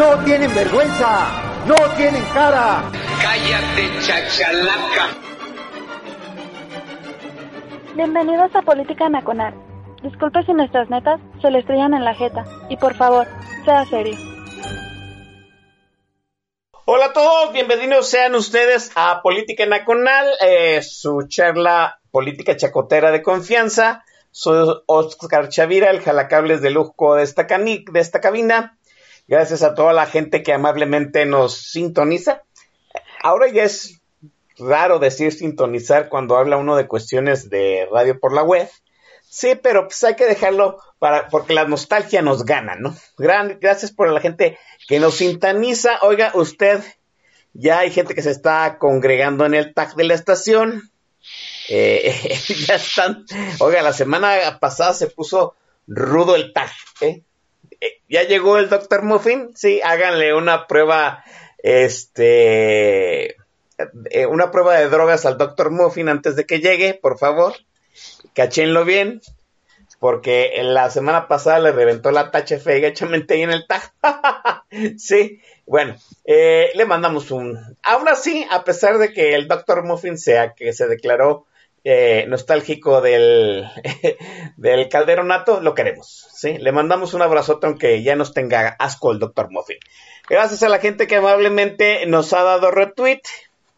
¡No tienen vergüenza! ¡No tienen cara! Cállate, chachalaca. Bienvenidos a Política Nacional. Disculpe si nuestras netas se le estrellan en la jeta. Y por favor, sea serio. Hola a todos, bienvenidos sean ustedes a Política Nacional, eh, su charla política chacotera de confianza. Soy Oscar Chavira, el jalacables de lujo de esta, cani de esta cabina. Gracias a toda la gente que amablemente nos sintoniza. Ahora ya es raro decir sintonizar cuando habla uno de cuestiones de radio por la web. Sí, pero pues hay que dejarlo para, porque la nostalgia nos gana, ¿no? Gran, gracias por la gente que nos sintoniza. Oiga, usted, ya hay gente que se está congregando en el tag de la estación. Eh, ya están, oiga, la semana pasada se puso rudo el tag, ¿eh? Ya llegó el Dr. Muffin, sí, háganle una prueba, este, eh, una prueba de drogas al Dr. Muffin antes de que llegue, por favor, cachenlo bien, porque la semana pasada le reventó la tacha fea ahí en el tag. sí, bueno, eh, le mandamos un, aún así, a pesar de que el Dr. Muffin sea que se declaró eh, nostálgico del, del calderonato, lo queremos, ¿sí? Le mandamos un abrazote aunque ya nos tenga asco el Dr. Muffin. Gracias a la gente que amablemente nos ha dado retweet,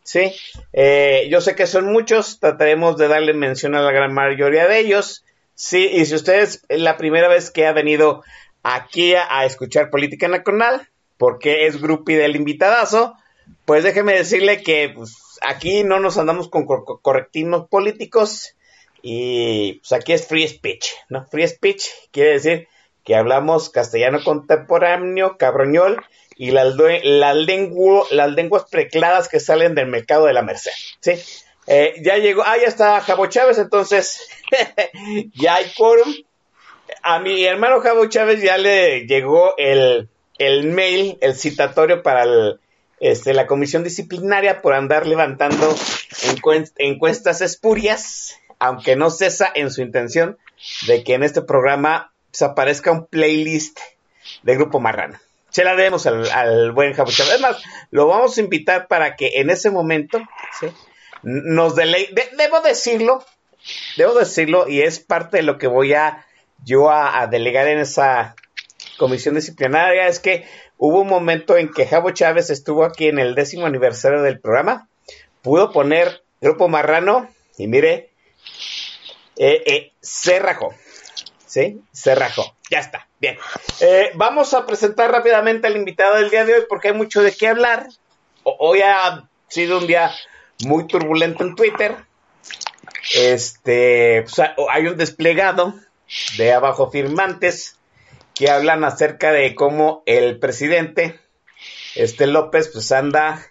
¿sí? Eh, yo sé que son muchos, trataremos de darle mención a la gran mayoría de ellos, ¿sí? Y si ustedes es la primera vez que ha venido aquí a, a escuchar Política Nacional, porque es grupi del invitadazo, pues déjeme decirle que pues, aquí no nos andamos con correctivos políticos y pues aquí es free speech, ¿no? Free speech quiere decir que hablamos castellano contemporáneo, cabroñol y las lenguas precladas que salen del mercado de la Merced, ¿sí? Eh, ya llegó, ah, ya está Jabo Chávez, entonces ya hay quórum. A mi hermano Jabo Chávez ya le llegó el, el mail, el citatorio para el, este, la comisión disciplinaria por andar levantando encuestas espurias, aunque no cesa en su intención de que en este programa se aparezca un playlist de Grupo Marrano. Se la debemos al, buen Jabuchado. Además, lo vamos a invitar para que en ese momento ¿sí? nos deleite. debo decirlo, debo decirlo, y es parte de lo que voy a yo a, a delegar en esa comisión disciplinaria, es que Hubo un momento en que Javo Chávez estuvo aquí en el décimo aniversario del programa. Pudo poner Grupo Marrano y mire, eh, eh, se rajó. ¿Sí? Se rajó. Ya está. Bien. Eh, vamos a presentar rápidamente al invitado del día de hoy porque hay mucho de qué hablar. Hoy ha sido un día muy turbulento en Twitter. Este, pues, hay un desplegado de abajo firmantes que hablan acerca de cómo el presidente, este López, pues anda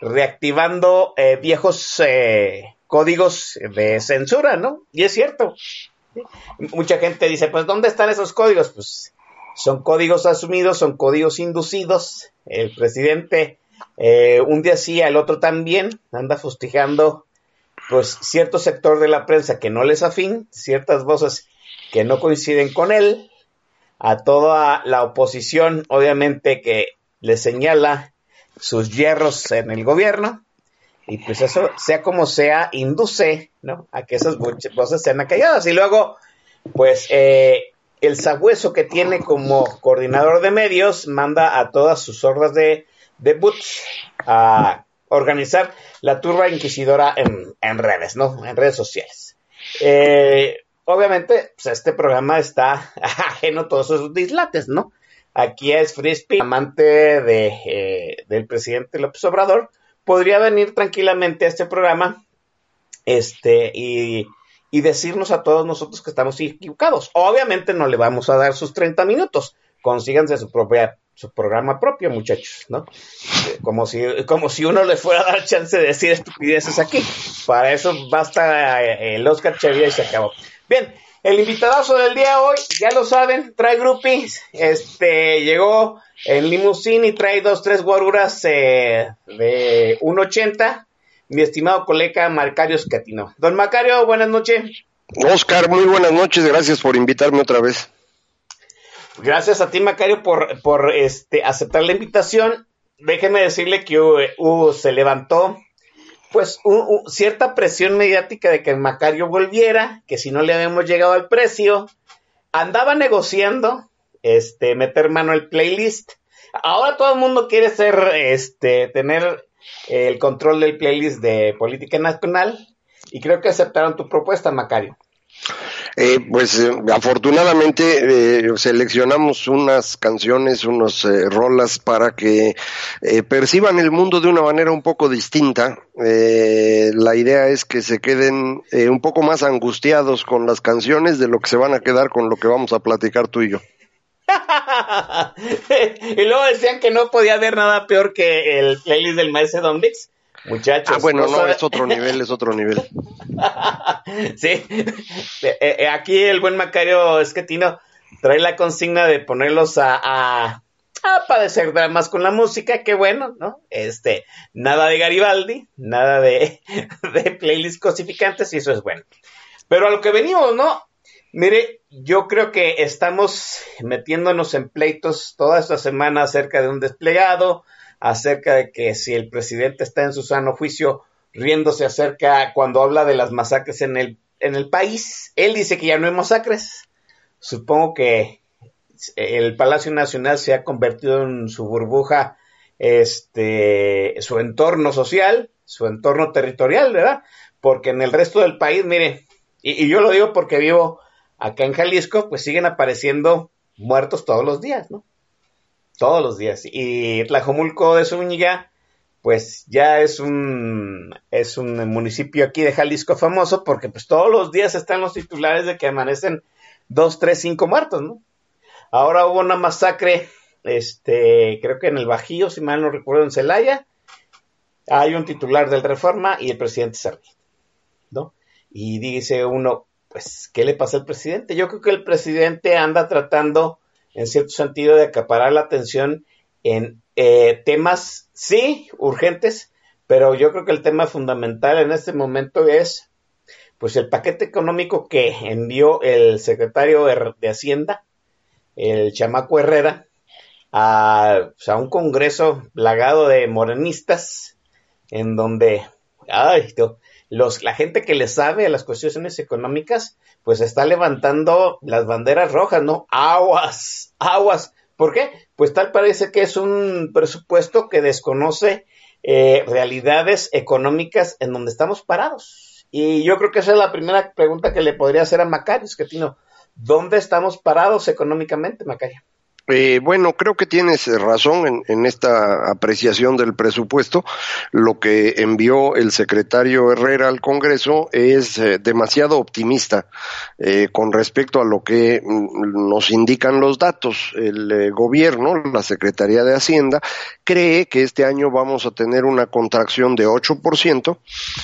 reactivando eh, viejos eh, códigos de censura, ¿no? Y es cierto. Mucha gente dice, pues, ¿dónde están esos códigos? Pues son códigos asumidos, son códigos inducidos. El presidente eh, un día sí, el otro también, anda fustijando pues cierto sector de la prensa que no les afín, ciertas voces que no coinciden con él, a toda la oposición, obviamente que le señala sus hierros en el gobierno, y pues eso, sea como sea, induce, ¿no? A que esas voces sean acalladas. Y luego, pues, eh, el sabueso que tiene como coordinador de medios manda a todas sus hordas de, de boots a organizar la turba inquisidora en, en redes, ¿no? En redes sociales. Eh, obviamente, pues este programa está ajeno a todos esos dislates, ¿no? Aquí es Frisbee, amante de, eh, del presidente López Obrador, podría venir tranquilamente a este programa este, y, y decirnos a todos nosotros que estamos equivocados. Obviamente no le vamos a dar sus 30 minutos, consíganse su propia su programa propio, muchachos, ¿no? Como si, como si uno le fuera a dar chance de decir estupideces aquí. Para eso basta eh, el Oscar Chavía y se acabó. Bien, el invitadazo del día hoy, ya lo saben, trae groupies, este, llegó en limusín y trae dos, tres guaruras eh, de 1.80, mi estimado colega Macario Scatino. Don Macario, buenas noches. Oscar, muy buenas noches, gracias por invitarme otra vez. Gracias a ti, Macario, por, por este, aceptar la invitación. Déjeme decirle que uh, se levantó pues cierta presión mediática de que Macario volviera, que si no le habíamos llegado al precio, andaba negociando este meter mano al playlist. Ahora todo el mundo quiere ser este tener el control del playlist de política nacional y creo que aceptaron tu propuesta, Macario. Eh, pues eh, afortunadamente eh, seleccionamos unas canciones, unas rolas para que perciban el mundo de una manera un poco distinta. la idea es que se queden un poco más angustiados con las canciones de lo que se van a quedar con lo que vamos a platicar tú y yo. y luego decían que no podía haber nada peor que el playlist del maestro Don Mix. Muchachos. Ah, bueno, no, es otro nivel, es otro nivel. sí. Eh, eh, aquí el buen Macario Esquetino trae la consigna de ponerlos a, a, a padecer dramas con la música, qué bueno, ¿no? Este, nada de Garibaldi, nada de, de playlists cosificantes, y eso es bueno. Pero a lo que venimos, ¿no? Mire, yo creo que estamos metiéndonos en pleitos toda esta semana acerca de un desplegado, acerca de que si el presidente está en su sano juicio riéndose acerca cuando habla de las masacres en el, en el país. Él dice que ya no hay masacres. Supongo que el Palacio Nacional se ha convertido en su burbuja, este, su entorno social, su entorno territorial, ¿verdad? Porque en el resto del país, mire, y, y yo lo digo porque vivo acá en Jalisco, pues siguen apareciendo muertos todos los días, ¿no? Todos los días. Y Tlajomulco de Zúñiga, pues ya es un, es un municipio aquí de Jalisco famoso porque pues todos los días están los titulares de que amanecen dos, tres, cinco muertos, ¿no? Ahora hubo una masacre, este, creo que en el Bajío, si mal no recuerdo, en Celaya. Hay un titular del Reforma y el presidente se ¿no? Y dice uno, pues, ¿qué le pasa al presidente? Yo creo que el presidente anda tratando en cierto sentido, de acaparar la atención en eh, temas, sí, urgentes, pero yo creo que el tema fundamental en este momento es, pues, el paquete económico que envió el secretario de Hacienda, el chamaco Herrera, a, pues, a un congreso plagado de morenistas, en donde, los, la gente que le sabe a las cuestiones económicas, pues está levantando las banderas rojas, ¿no? Aguas, aguas. ¿Por qué? Pues tal parece que es un presupuesto que desconoce eh, realidades económicas en donde estamos parados. Y yo creo que esa es la primera pregunta que le podría hacer a Macario, que ¿dónde estamos parados económicamente, Macario? Eh, bueno, creo que tienes razón en, esta apreciación del presupuesto. Lo que envió el secretario Herrera al Congreso es eh, demasiado optimista eh, con respecto a lo que mm, nos indican los datos. El gobierno, la Secretaría de Hacienda, cree que este año vamos a tener una contracción de 8%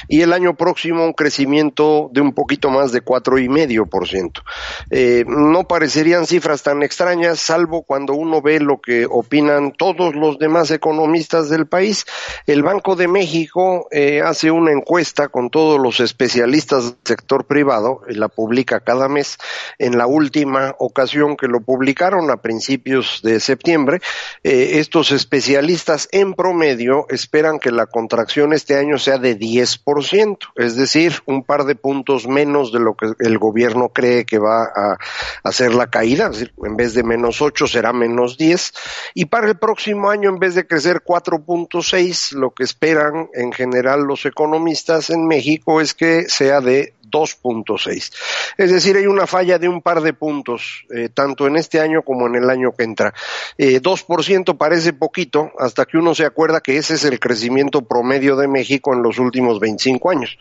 y el año próximo un crecimiento de un poquito más de 4,5%. Eh, no parecerían cifras tan extrañas, salvo cuando uno ve lo que opinan todos los demás economistas del país. El Banco de México eh, hace una encuesta con todos los especialistas del sector privado, y la publica cada mes. En la última ocasión que lo publicaron, a principios de septiembre, eh, estos especialistas en promedio esperan que la contracción este año sea de 10%, es decir, un par de puntos menos de lo que el gobierno cree que va a hacer la caída, es decir, en vez de menos 8 será menos 10, y para el próximo año, en vez de crecer 4.6, lo que esperan en general los economistas en México es que sea de 2.6. Es decir, hay una falla de un par de puntos, eh, tanto en este año como en el año que entra. Eh, 2% parece poquito, hasta que uno se acuerda que ese es el crecimiento promedio de México en los últimos 25 años.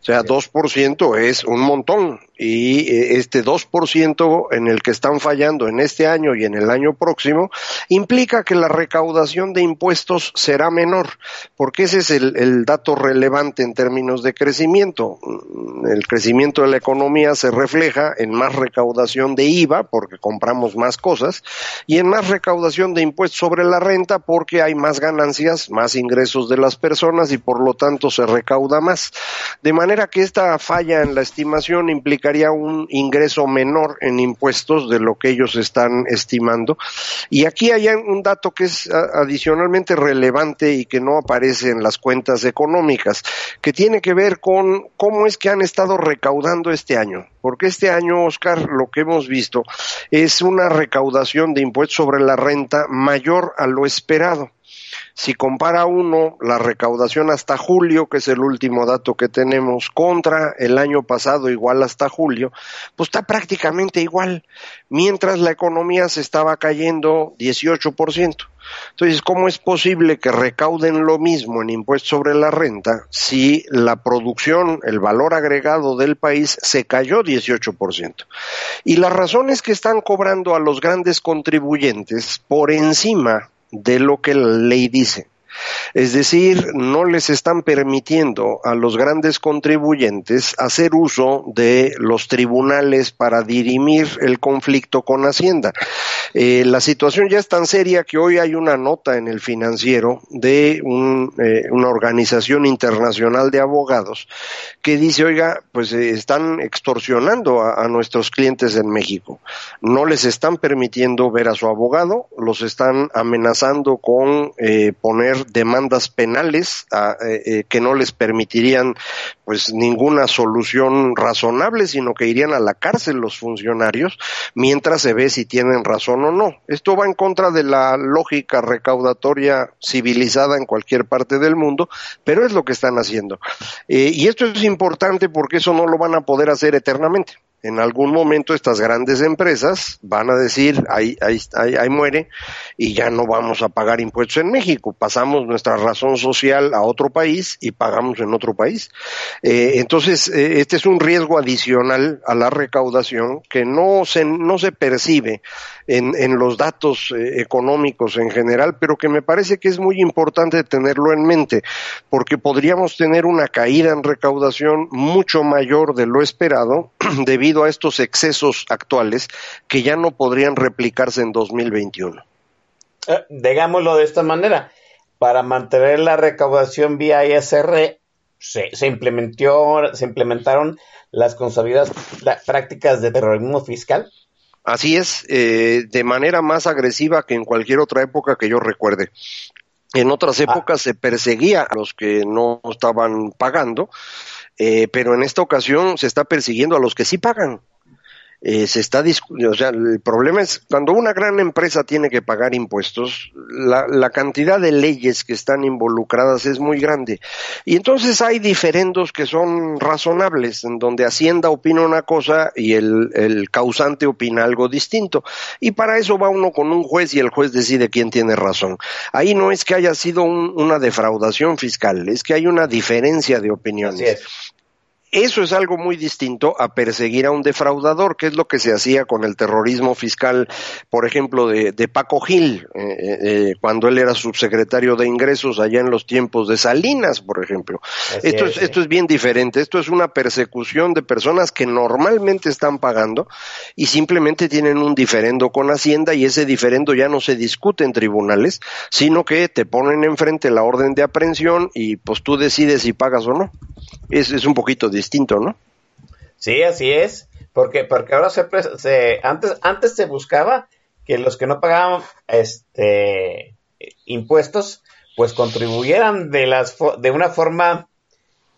O sea, 2% es un montón y eh, este 2% en el que están fallando en este año y en el año próximo implica que la recaudación de impuestos será menor, porque ese es el, el dato relevante en términos de crecimiento. El crecimiento de la economía se refleja en más recaudación de IVA, porque compramos más cosas, y en más recaudación de impuestos sobre la renta, porque hay más ganancias, más ingresos de las personas y por lo tanto se recauda más. De manera que esta falla en la estimación un ingreso menor en impuestos de lo que ellos están estimando. Y aquí hay un dato que es adicionalmente relevante y que no aparece en las cuentas económicas, que tiene que ver con cómo es que han estado recaudando este año. Porque este año, Oscar, lo que hemos visto es una recaudación de impuestos sobre la renta mayor a lo esperado. Si compara uno la recaudación hasta julio, que es el último dato que tenemos, contra el año pasado igual hasta julio, pues está prácticamente igual, mientras la economía se estaba cayendo 18%. Entonces, ¿cómo es posible que recauden lo mismo en impuestos sobre la renta si la producción, el valor agregado del país se cayó 18%? Y la razón es que están cobrando a los grandes contribuyentes por encima de lo que la ley dice. Es decir, no les están permitiendo a los grandes contribuyentes hacer uso de los tribunales para dirimir el conflicto con Hacienda. Eh, la situación ya es tan seria que hoy hay una nota en el financiero de eh, una organización internacional de abogados que dice, oiga, pues eh, están extorsionando a, nuestros clientes en México. No les están permitiendo ver a su abogado, los están amenazando con poner demandas penales que no les permitirían pues ninguna solución razonable, sino que irían a la cárcel los funcionarios mientras se ve si tienen razón o no. Esto va en contra de la lógica recaudatoria civilizada en cualquier parte del mundo, pero es lo que están haciendo. Eh, y esto es importante porque eso no lo van a poder hacer eternamente en algún momento estas grandes empresas van a decir, ahí, ahí, ahí, muere y ya no vamos a pagar impuestos en México. Pasamos nuestra razón social a otro país y pagamos en otro país. Eh, entonces, eh, este es un riesgo adicional a la recaudación que no se, no se percibe en, en los datos eh, económicos en general, pero que me parece que es muy importante tenerlo en mente, porque podríamos tener una caída en recaudación mucho mayor de lo esperado debido a estos excesos actuales que ya no podrían replicarse en 2021. Eh, digámoslo de esta manera, para mantener la recaudación vía ISR se, se, implementó, se implementaron las consabidas prácticas de terrorismo fiscal Así es, eh, de manera más agresiva que en cualquier otra época que yo recuerde. En otras ah. épocas se perseguía a los que no estaban pagando, eh, pero en esta ocasión se está persiguiendo a los que sí pagan eh, se está o sea, el problema es cuando una gran empresa tiene que pagar impuestos, la, la, cantidad de leyes que están involucradas es muy grande. Y entonces hay diferendos que son razonables, en donde Hacienda opina una cosa y el, el causante opina algo distinto. Y para eso va uno con un juez y el juez decide quién tiene razón. Ahí no es que haya sido una defraudación fiscal, es que hay una diferencia de opiniones. Eso es algo muy distinto a perseguir a un defraudador, que es lo que se hacía con el terrorismo fiscal, por ejemplo, de, Paco Gil, eh, eh, eh, cuando él era subsecretario de ingresos allá en los tiempos de Salinas, por ejemplo. esto es, esto es bien diferente. Esto es una persecución de personas que normalmente están pagando y simplemente tienen un diferendo con Hacienda y ese diferendo ya no se discute en tribunales, sino que te ponen enfrente la orden de aprehensión y pues tú decides si pagas o no. Es, es un poquito distinto ¿no? Sí, así es, porque, porque ahora se, se, antes, antes se buscaba que los que no pagaban este impuestos, pues contribuyeran de las de una forma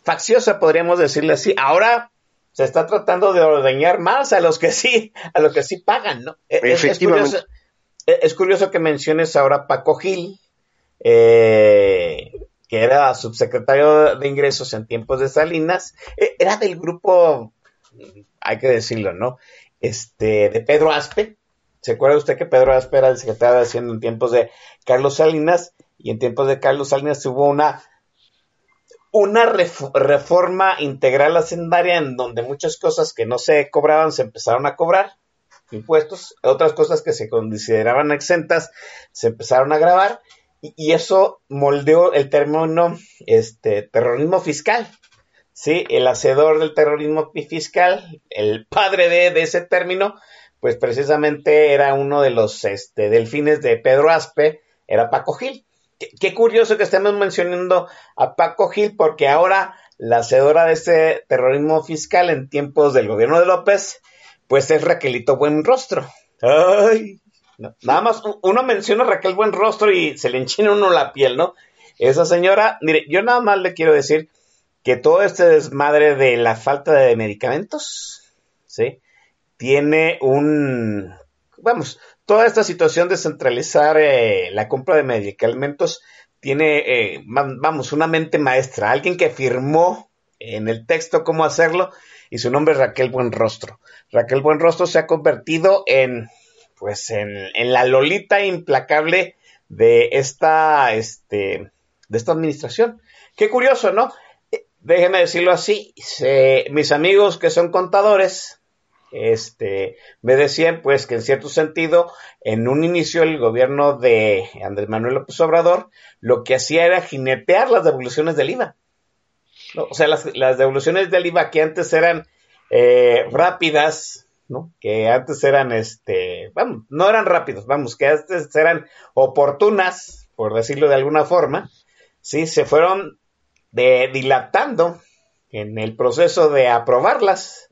facciosa, podríamos decirle así. Ahora se está tratando de ordeñar más a los que sí, a los que sí pagan, ¿no? E, es, curioso, e, es curioso que menciones ahora Paco Gil, eh, que era subsecretario de ingresos en tiempos de Salinas, eh, era del grupo, hay que decirlo, ¿no? Este, de Pedro Aspe. ¿Se acuerda usted que Pedro Aspe era el secretario de Hacienda en tiempos de Carlos Salinas? Y en tiempos de Carlos Salinas hubo una una reforma integral hacendaria en donde muchas cosas que no se cobraban se empezaron a cobrar impuestos, otras cosas que se consideraban exentas se empezaron a grabar y, eso moldeó el término este, terrorismo fiscal. ¿sí? El hacedor del terrorismo fiscal, el padre de, ese término, pues precisamente era uno de los este, delfines de Pedro Aspe, era Paco Gil. Qué, curioso que estemos mencionando a Paco Gil porque ahora la hacedora de ese terrorismo fiscal en tiempos del gobierno de López, pues es Raquelito Buenrostro. Ay, nada más uno menciona a Raquel Buenrostro y se le enchina uno la piel, ¿no? Esa señora, mire, yo nada más le quiero decir que todo este desmadre de la falta de medicamentos, ¿sí? Tiene un, vamos, toda esta situación de centralizar eh, la compra de medicamentos tiene, eh, vamos, una mente maestra, alguien que firmó en el texto cómo hacerlo y su nombre es Raquel Buenrostro. Raquel Buenrostro se ha convertido en, pues, en, en la lolita implacable de esta, este, de esta administración. Qué curioso, ¿no? Eh, déjeme decirlo así, mis amigos que son contadores, este, me decían pues que en cierto sentido, en un inicio el gobierno de Andrés Manuel López Obrador lo que hacía era jinetear las devoluciones del IVA. O sea, las, devoluciones del IVA que antes eran eh, rápidas, ¿no? Que antes eran, este, vamos, no eran rápidos, vamos, que antes eran oportunas, por decirlo de alguna forma, sí, se fueron de, dilatando en el proceso de aprobarlas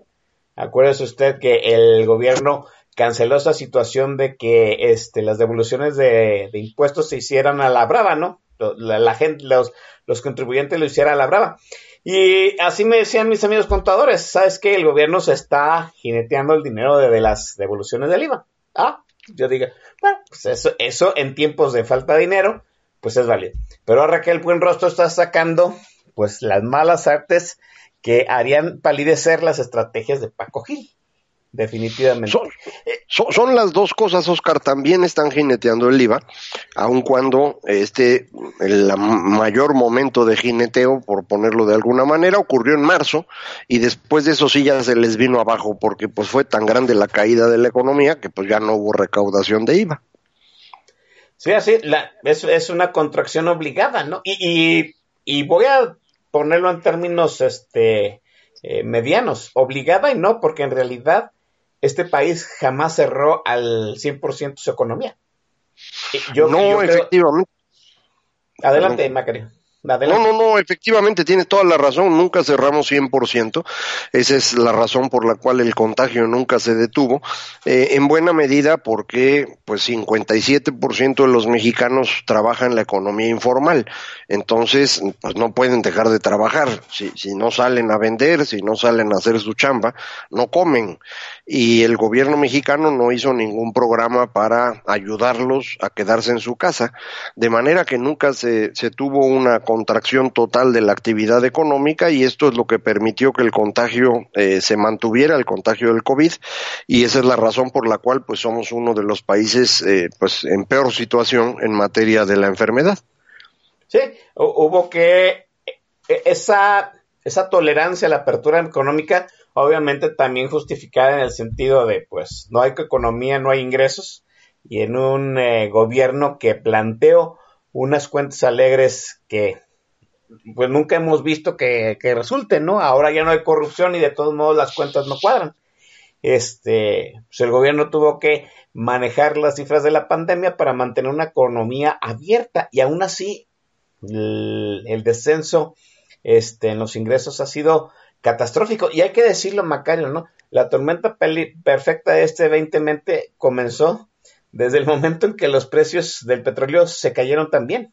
Acuérdese usted que el gobierno canceló esa situación de que este, las devoluciones de, impuestos se hicieran a la brava, ¿no? La, gente, los, los contribuyentes lo hicieran a la brava. Y así me decían mis amigos contadores, ¿sabes qué? El gobierno se está jineteando el dinero de, las devoluciones del IVA. Ah, yo digo, bueno, pues eso, eso en tiempos de falta de dinero, pues es válido. Pero ahora que el buen rostro está sacando, pues las malas artes que harían palidecer las estrategias de Paco Gil. Definitivamente. Son, las dos cosas, Oscar, también están jineteando el IVA, aun cuando este, el mayor momento de jineteo, por ponerlo de alguna manera, ocurrió en marzo, y después de eso sí ya se les vino abajo, porque pues fue tan grande la caída de la economía que pues ya no hubo recaudación de IVA. Sí, así, la, es, es una contracción obligada, ¿no? Y, y, y voy a ponerlo en términos este, eh, medianos, obligada y no, porque en realidad este país jamás cerró al 100% su economía. Yo, no, efectivamente. Adelante, No, no, no, efectivamente tiene toda la razón, nunca cerramos 100%, esa es la razón por la cual el contagio nunca se detuvo, eh, en buena medida porque pues 57% de los mexicanos trabajan en la economía informal, entonces pues no pueden dejar de trabajar, si, si no salen a vender, si no salen a hacer su chamba, no comen, y el gobierno mexicano no hizo ningún programa para ayudarlos a quedarse en su casa, de manera que nunca se, se tuvo una contracción total de la actividad económica y esto es lo que permitió que el contagio eh, se mantuviera, el contagio del COVID, y esa es la razón por la cual pues somos uno de los países eh, pues en peor situación en materia de la enfermedad. Sí, hubo que e, esa, esa tolerancia a la apertura económica, obviamente también justificada en el sentido de pues no hay economía, no hay ingresos, y en un eh, gobierno que planteó unas cuentas alegres que pues nunca hemos visto que, que resulten, ¿no? Ahora ya no hay corrupción y de todos modos las cuentas no cuadran. Este, pues el gobierno tuvo que manejar las cifras de la pandemia para mantener una economía abierta y aún así el, descenso este, en los ingresos ha sido catastrófico. Y hay que decirlo, Macario, ¿no? La tormenta perfecta de este 2020 comenzó desde el momento en que los precios del petróleo se cayeron también.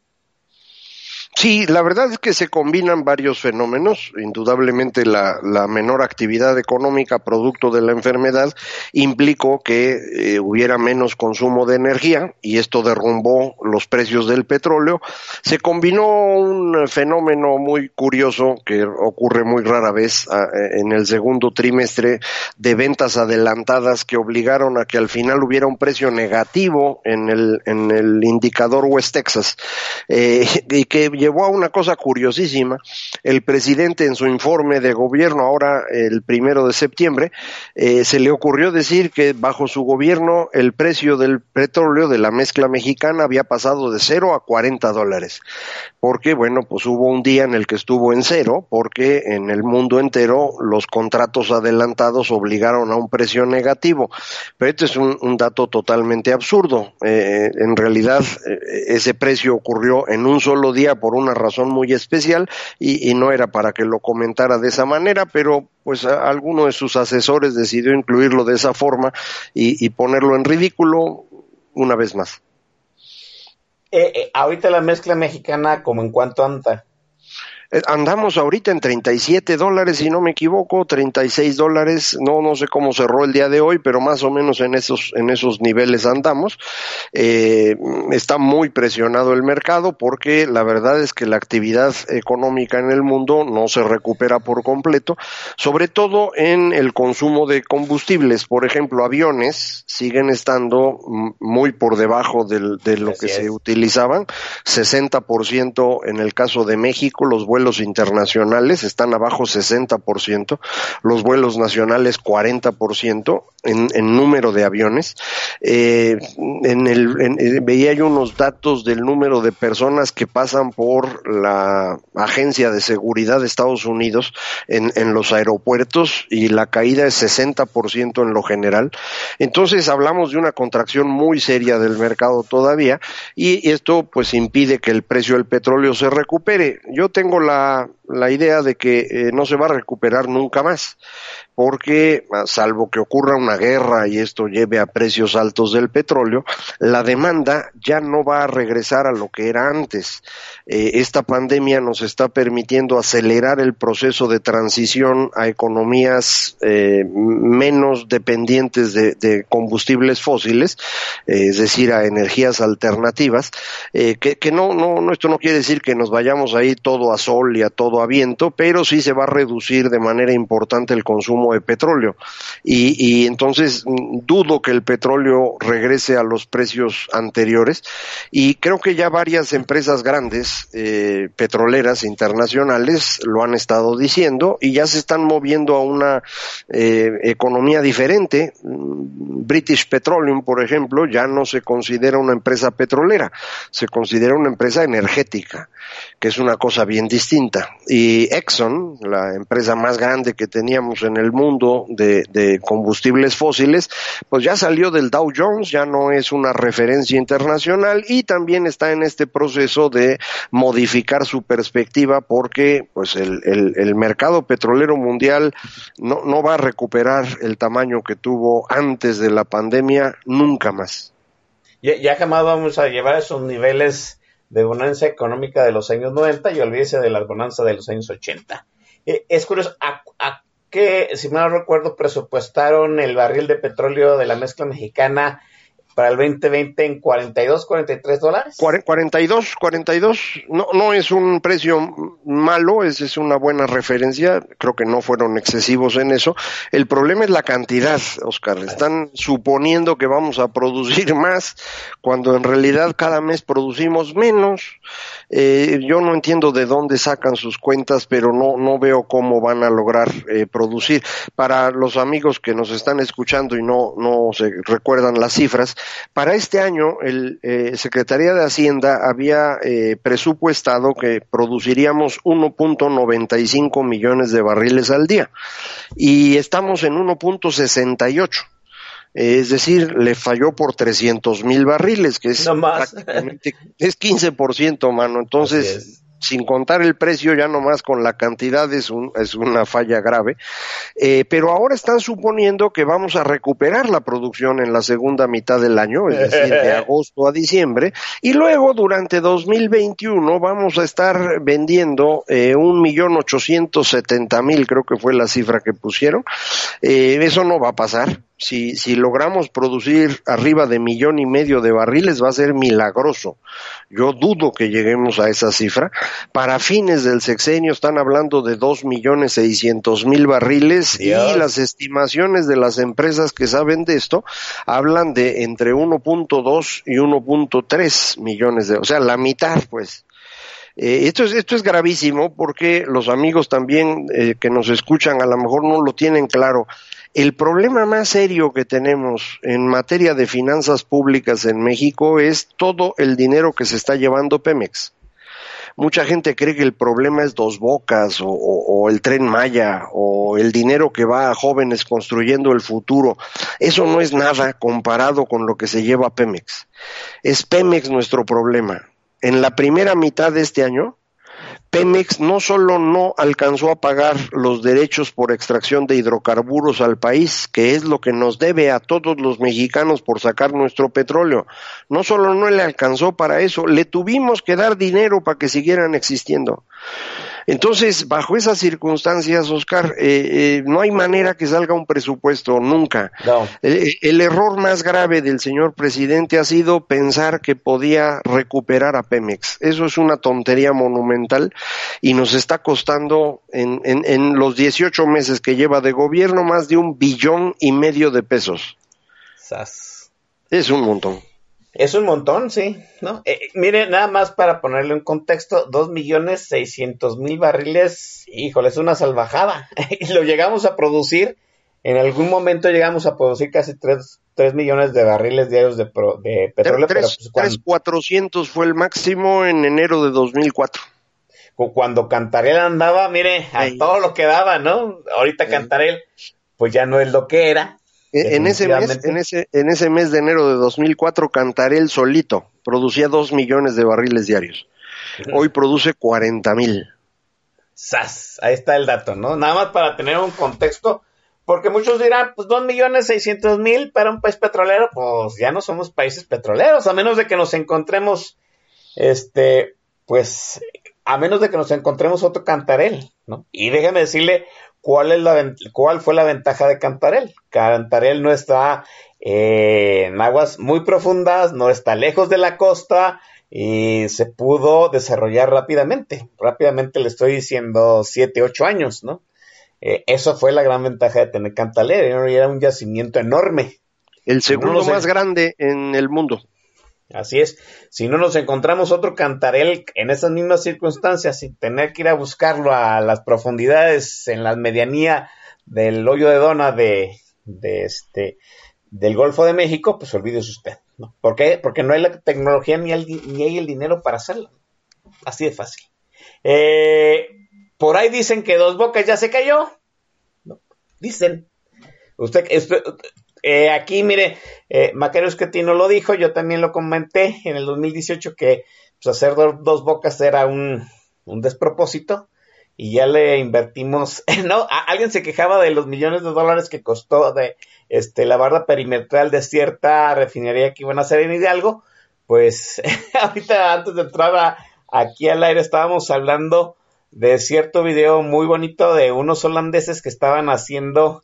Sí, la verdad es que se combinan varios fenómenos. Indudablemente la, menor actividad económica producto de la enfermedad implicó que eh, hubiera menos consumo de energía y esto derrumbó los precios del petróleo. Se combinó un fenómeno muy curioso que ocurre muy rara vez ah, en el segundo trimestre de ventas adelantadas que obligaron a que al final hubiera un precio negativo en el, en el indicador West Texas eh, y que llevó a una cosa curiosísima. El presidente en su informe de gobierno, ahora el primero de septiembre, eh, se le ocurrió decir que bajo su gobierno el precio del petróleo de la mezcla mexicana había pasado de cero a 40 dólares. Porque, bueno, pues hubo un día en el que estuvo en cero, porque en el mundo entero los contratos adelantados obligaron a un precio negativo. Pero este es un, un dato totalmente absurdo. Eh, en realidad, eh, ese precio ocurrió en un solo día por una razón muy especial y, no era para que lo comentara de esa manera, pero pues alguno de sus asesores decidió incluirlo de esa forma y, ponerlo en ridículo una vez más. Eh, eh, ahorita la mezcla mexicana, como en cuánto anda. Eh, Andamos ahorita en 37 dólares, si no me equivoco, 36 dólares, no, no sé cómo cerró el día de hoy, pero más o menos en esos, en esos niveles andamos. Eh, está muy presionado el mercado porque la verdad es que la actividad económica en el mundo no se recupera por completo, sobre todo en el consumo de combustibles. Por ejemplo, aviones siguen estando muy por debajo del- de lo Así que se utilizaban, 60% en el caso de México, los vuelos internacionales están abajo 60%, los vuelos nacionales 40% en, en número de aviones. Eh, en el, eh, veía yo unos datos del número de personas que pasan por la Agencia de Seguridad de Estados Unidos en, en los aeropuertos y la caída es 60% en lo general. Entonces hablamos de una contracción muy seria del mercado todavía y esto pues impide que el precio del petróleo se recupere. Yo tengo la, pela la idea de que eh, no se va a recuperar nunca más porque ah, salvo que ocurra una guerra y esto lleve a precios altos del petróleo, la demanda ya no va a regresar a lo que era antes. Eh, esta pandemia nos está permitiendo acelerar el proceso de transición a economías eh, menos dependientes de, de combustibles fósiles, eh, es decir, a energías alternativas, que, que no, no, no, esto no quiere decir que nos vayamos ahí todo a sol y a todo a viento, pero sí se va a reducir de manera importante el consumo de petróleo. Y, entonces mm, dudo que el petróleo regrese a los precios anteriores y creo que ya varias empresas grandes eh, petroleras internacionales lo han estado diciendo y ya se están moviendo a una eh, economía diferente. Mm, British Petroleum, por ejemplo, ya no se considera una empresa petrolera, se considera una empresa energética, que es una cosa bien distinta. Y Exxon, la empresa más grande que teníamos en el mundo de, de combustibles fósiles, pues ya salió del Dow Jones, ya no es una referencia internacional y también está en este proceso de modificar su perspectiva porque pues el, el, el mercado petrolero mundial no, no va a recuperar el tamaño que tuvo antes de la pandemia nunca más. Ya, ya jamás vamos a llevar esos niveles de bonanza económica de los años 90 y olvídese de la bonanza de los años 80. Eh, es curioso, ¿a, a qué, si mal no recuerdo, presupuestaron el barril de petróleo de la mezcla mexicana para el 2020 en 42, 43 dólares? 42, 42, no, no es un precio malo, es, es una buena referencia, creo que no fueron excesivos en eso. El problema es la cantidad, Oscar. Están suponiendo que vamos a producir más cuando en realidad cada mes producimos menos. Eh, yo no entiendo de dónde sacan sus cuentas, pero no, no veo cómo van a lograr eh, producir. Para los amigos que nos están escuchando y no, no se recuerdan las cifras, para este año, el eh, Secretaría de Hacienda había eh, presupuestado que produciríamos 1.95 millones de barriles al día y estamos en 1.68. Es decir, le falló por 300 mil barriles, que es No más. prácticamente, es 15%, mano. Entonces, es. Sin contar el precio, ya nomás con la cantidad es, un, es una falla grave. Eh, pero ahora están suponiendo que vamos a recuperar la producción en la segunda mitad del año, es decir, de agosto a diciembre, y luego durante 2021 vamos a estar vendiendo eh, un millón ochocientos setenta mil, creo que fue la cifra que pusieron. Eh, eso no va a pasar. Si, si logramos producir arriba de millón y medio de barriles, va a ser milagroso. Yo dudo que lleguemos a esa cifra. Para fines del sexenio están hablando de dos millones seiscientos mil barriles Dios. y las estimaciones de las empresas que saben de esto hablan de entre 1.2 y 1.3 millones de, o sea, la mitad, pues. Eh, esto, es, esto es gravísimo porque los amigos también eh, que nos escuchan a lo mejor no lo tienen claro. El problema más serio que tenemos en materia de finanzas públicas en México es todo el dinero que se está llevando Pemex. Mucha gente cree que el problema es Dos Bocas o, el tren Maya o el dinero que va a jóvenes construyendo el futuro. Eso no es nada comparado con lo que se lleva Pemex. Es Pemex nuestro problema. En la primera mitad de este año, Pemex no solo no alcanzó a pagar los derechos por extracción de hidrocarburos al país, que es lo que nos debe a todos los mexicanos por sacar nuestro petróleo, no solo no le alcanzó para eso, le tuvimos que dar dinero para que siguieran existiendo. Entonces, bajo esas circunstancias, Oscar, eh, eh, no hay manera que salga un presupuesto nunca. No. El, el, error más grave del señor presidente ha sido pensar que podía recuperar a Pemex. Eso es una tontería monumental y nos está costando en, en, en los 18 meses que lleva de gobierno más de un billón y medio de pesos. Sas. Es un montón. Es un montón, sí, ¿no? Eh, mire, nada más para ponerle un contexto, dos millones seiscientos mil barriles, híjole, es una salvajada. y lo llegamos a producir, en algún momento llegamos a producir casi tres, tres millones de barriles diarios de, pro, de petróleo. Tres, pero pues tres, cuatrocientos fue el máximo en enero de 2004. Cuando Cantarel andaba, mire, a todo lo que daba, ¿no? Ahorita. Cantarel, pues ya no es lo que era. En ese, mes, en, ese, en ese mes de enero de 2004, Cantarel solito producía dos millones de barriles diarios. Hoy produce 40 mil. ¡Sas! Ahí está el dato, ¿no? Nada más para tener un contexto, porque muchos dirán, pues dos millones seiscientos mil para un país petrolero, pues ya no somos países petroleros, a menos de que nos encontremos, este, pues, a menos de que nos encontremos otro Cantarel, ¿no? Y déjeme decirle cuál es la cuál fue la ventaja de Cantarel. Cantarel no está eh, en aguas muy profundas, no está lejos de la costa y se pudo desarrollar rápidamente. Rápidamente le estoy diciendo siete, ocho años, ¿no? Eh, eso fue la gran ventaja de tener Cantarel, era un yacimiento enorme. El segundo No lo sé. más grande en el mundo. Así es, si no nos encontramos otro cantarel en esas mismas circunstancias, sin tener que ir a buscarlo a las profundidades, en la medianía del hoyo de dona de, de este, del Golfo de México, pues olvídese usted. ¿Por qué? Porque no hay la tecnología ni, el, ni hay el dinero para hacerlo. Así de fácil. Eh, por ahí dicen que Dos Bocas ya se cayó. ¿no? Dicen. Usted eh, aquí, mire, eh, Macario Esquetino lo dijo, yo también lo comenté en el 2018 que pues, hacer do, dos bocas era un, despropósito y ya le invertimos, no, alguien se quejaba de los millones de dólares que costó de este la barra perimetral de cierta refinería que iban a hacer en Hidalgo, pues ahorita antes de entrar aquí al aire estábamos hablando de cierto video muy bonito de unos holandeses que estaban haciendo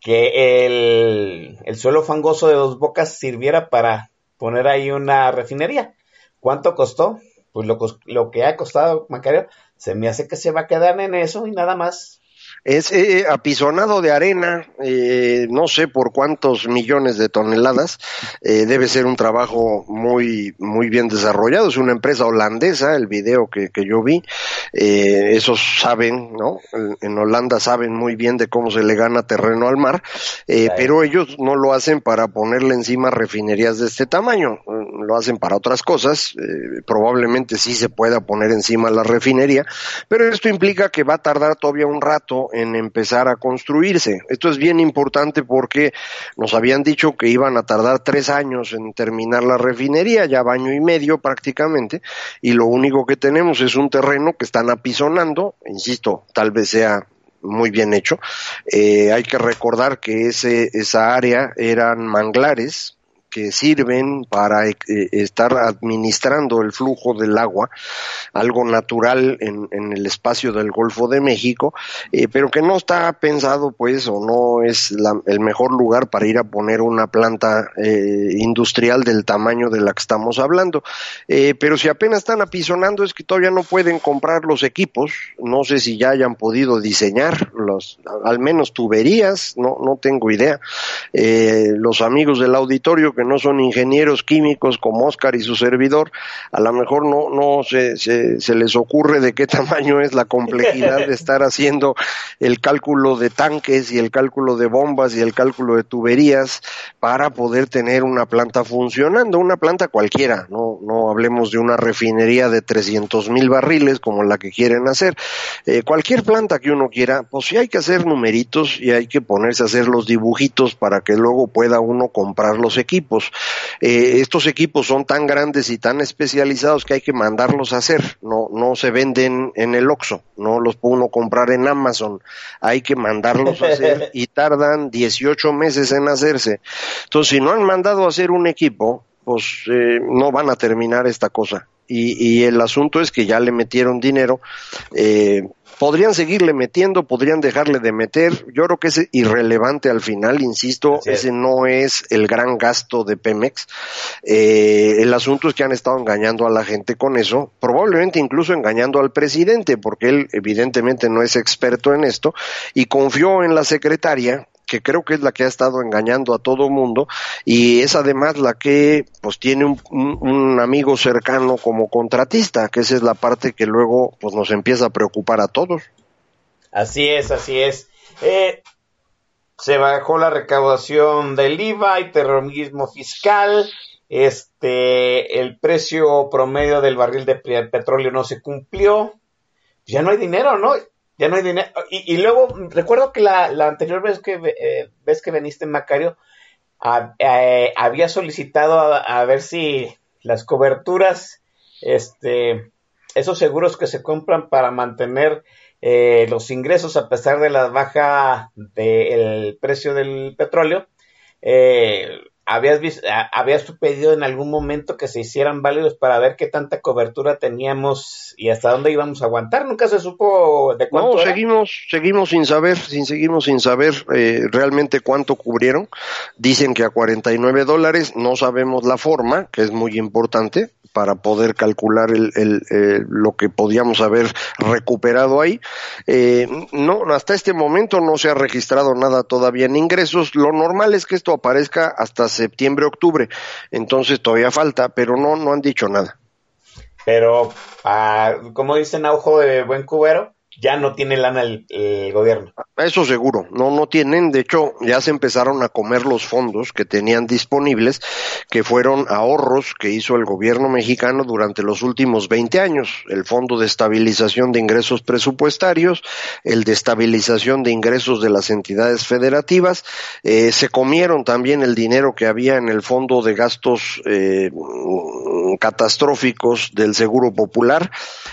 que el, el, suelo fangoso de dos bocas sirviera para poner ahí una refinería. ¿Cuánto costó? Pues lo, lo que ha costado, Macario, se me hace que se va a quedar en eso y nada más. Es eh, apisonado de arena, eh, no sé por cuántos millones de toneladas. Eh, debe ser un trabajo muy, muy bien desarrollado. Es una empresa holandesa, el video que, que yo vi. Eh, esos saben, ¿no? En, Holanda saben muy bien de cómo se le gana terreno al mar, eh, pero ellos no lo hacen para ponerle encima refinerías de este tamaño. Lo hacen para otras cosas. Eh, probablemente sí se pueda poner encima la refinería, pero esto implica que va a tardar todavía un rato en empezar a construirse. Esto es bien importante porque nos habían dicho que iban a tardar tres años en terminar la refinería, ya baño y medio prácticamente, y lo único que tenemos es un terreno que están apisonando, insisto, tal vez sea muy bien hecho. Eh, hay que recordar que ese, esa área eran manglares, que sirven para eh, estar administrando el flujo del agua, algo natural en, en el espacio del Golfo de México, eh, pero que no está pensado pues o no es la, el mejor lugar para ir a poner una planta eh, industrial del tamaño de la que estamos hablando. Eh, pero si apenas están apisonando es que todavía no pueden comprar los equipos, no sé si ya hayan podido diseñar los, al menos tuberías, no, no tengo idea. Eh, los amigos del auditorio que no son ingenieros químicos como Oscar y su servidor, a lo mejor no, no se, se, les ocurre de qué tamaño es la complejidad de estar haciendo el cálculo de tanques y el cálculo de bombas y el cálculo de tuberías para poder tener una planta funcionando, una planta cualquiera, no, no hablemos de una refinería de 300 mil barriles como la que quieren hacer, eh, cualquier planta que uno quiera, pues sí hay que hacer numeritos y hay que ponerse a hacer los dibujitos para que luego pueda uno comprar los equipos. Eh, estos equipos son tan grandes y tan especializados que hay que mandarlos a hacer, no, no se venden en el Oxxo, no los puede uno comprar en Amazon, hay que mandarlos a hacer y tardan 18 meses en hacerse. Entonces, si no han mandado a hacer un equipo, pues eh, no van a terminar esta cosa. Y, y, el asunto es que ya le metieron dinero, eh, podrían seguirle metiendo, podrían dejarle de meter, yo creo que es irrelevante al final, insisto, ese no es el gran gasto de Pemex, eh, el asunto es que han estado engañando a la gente con eso, probablemente incluso engañando al presidente, porque él evidentemente no es experto en esto, y confió en la secretaria, que creo que es la que ha estado engañando a todo mundo y es además la que pues tiene un, un, amigo cercano como contratista, que esa es la parte que luego pues nos empieza a preocupar a todos. Así es, así es. Eh, se bajó la recaudación del IVA y terrorismo fiscal. Este, el precio promedio del barril de petróleo no se cumplió. Ya no hay dinero, ¿no? Ya no hay dinero. Y, luego, recuerdo que la, la anterior vez que, eh, vez que veniste, Macario, a, eh, había solicitado a, a, ver si las coberturas, este, esos seguros que se compran para mantener eh, los ingresos a pesar de la baja del precio del petróleo, eh, habías, visto, habías pedido en algún momento que se hicieran válidos para ver qué tanta cobertura teníamos y hasta dónde íbamos a aguantar. Nunca se supo de cuánto. No, era? seguimos, seguimos sin saber, sin, seguimos sin saber eh, realmente cuánto cubrieron. Dicen que a 49 dólares, no sabemos la forma, que es muy importante para poder calcular el, el, eh, lo que podíamos haber recuperado ahí. Eh, no, hasta este momento no se ha registrado nada todavía en ingresos. Lo normal es que esto aparezca hasta septiembre, octubre. Entonces todavía falta, pero no, no han dicho nada. Pero, ah, como dicen a ojo de buen cubero, ya no tiene lana el, el, gobierno. Eso seguro, no, no tienen, de hecho ya se empezaron a comer los fondos que tenían disponibles, que fueron ahorros que hizo el gobierno mexicano durante los últimos 20 años, el Fondo de Estabilización de Ingresos Presupuestarios, el de Estabilización de Ingresos de las entidades federativas, eh, se comieron también el dinero que había en el Fondo de Gastos eh, Catastróficos del Seguro Popular,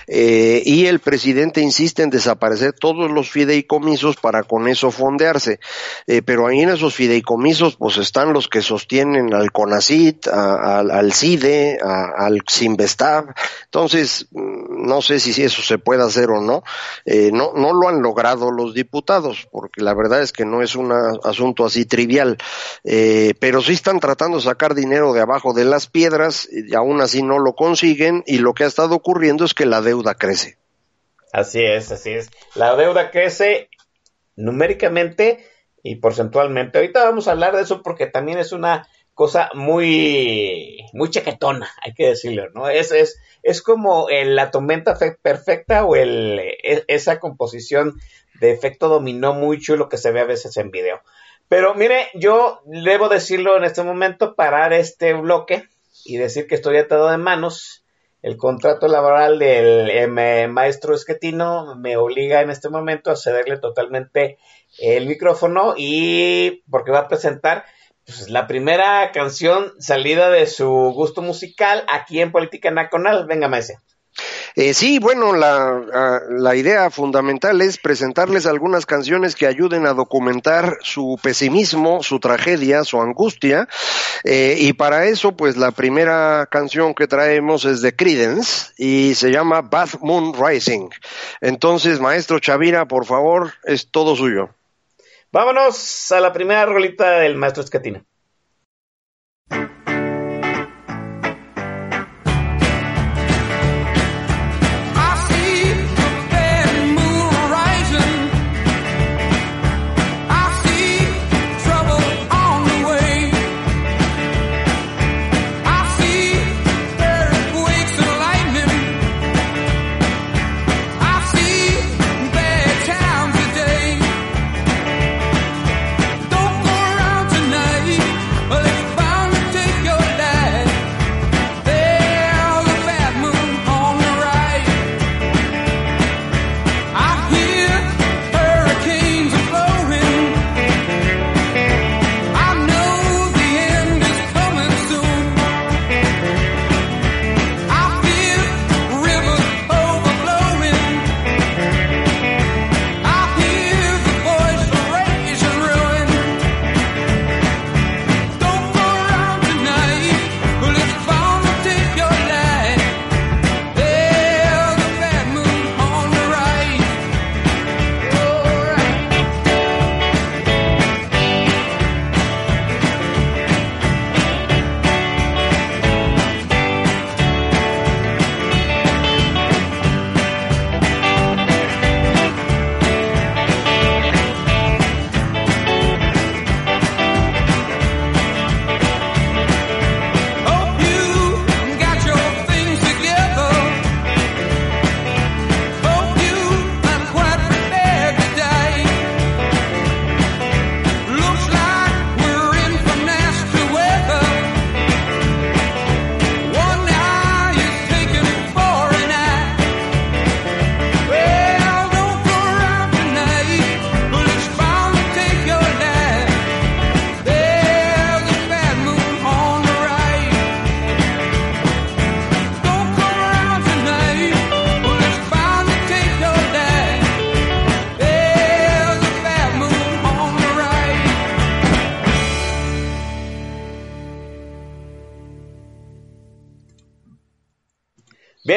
eh, y el presidente insiste en desaparecer todos los fideicomisos para con eso fondearse. Eh, pero ahí en esos fideicomisos pues están los que sostienen al CONACIT, al CIDE, al CIMBESTAB. Entonces, no sé si eso se puede hacer o no. Eh, no. No lo han logrado los diputados, porque la verdad es que no es un asunto así trivial. Pero sí están tratando de sacar dinero de abajo de las piedras y aún así no lo consiguen y lo que ha estado ocurriendo es que la deuda crece. Así es, así es. La deuda crece numéricamente y porcentualmente. Ahorita vamos a hablar de eso porque también es una cosa muy, muy chaquetona, hay que decirlo, ¿no? Es, es, es como el, la tormenta perfecta o el, esa composición de efecto dominó muy chulo que se ve a veces en video. Pero mire, yo debo decirlo en este momento, parar este bloque y decir que estoy atado de manos el contrato laboral del eh, maestro Esquetino me obliga en este momento a cederle totalmente el micrófono y porque va a presentar pues, la primera canción salida de su gusto musical aquí en Política Nacional. Venga, maese. Eh, sí, bueno, la, idea fundamental es presentarles algunas canciones que ayuden a documentar su pesimismo, su tragedia, su angustia, eh, y para eso, pues la primera canción que traemos es de Credence y se llama Bath Moon Rising. Entonces, maestro Chavira, por favor, es todo suyo. Vámonos a la primera rolita del maestro Escatina.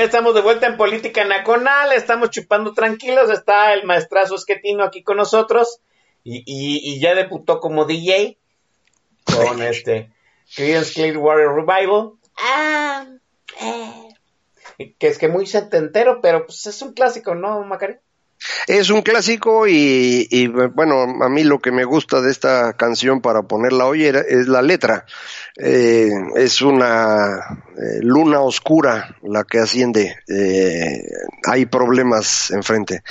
Estamos de vuelta en Política Nacional, estamos chupando tranquilos, está el maestrazo Esquetino aquí con nosotros y, y, y ya debutó como DJ con este Creedence Clearwater Revival. Ah, eh. Que es que muy setentero, pero pues es un clásico, ¿no, Macari? Es un clásico y, bueno, a mí lo que me gusta de esta canción para ponerla hoy es la letra. Eh, es una eh, luna oscura la que asciende. Eh, hay problemas enfrente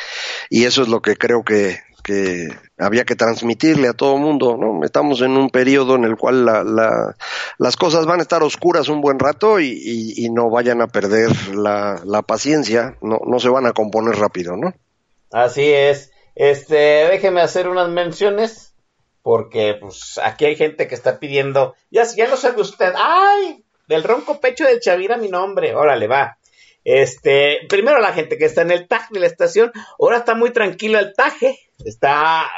y eso es lo que creo que, que había que transmitirle a todo mundo, ¿no? Estamos en un periodo en el cual la, la, las cosas van a estar oscuras un buen rato y, y, y no vayan a perder la, la paciencia, no, no se van a componer rápido, ¿no? Así es. Este, déjeme hacer unas menciones porque pues aquí hay gente que está pidiendo, ya, ya lo sabe usted, ay, del ronco pecho de Chavira mi nombre, órale, va. Este, primero la gente que está en el tag de la estación, ahora está muy tranquilo el taje, está,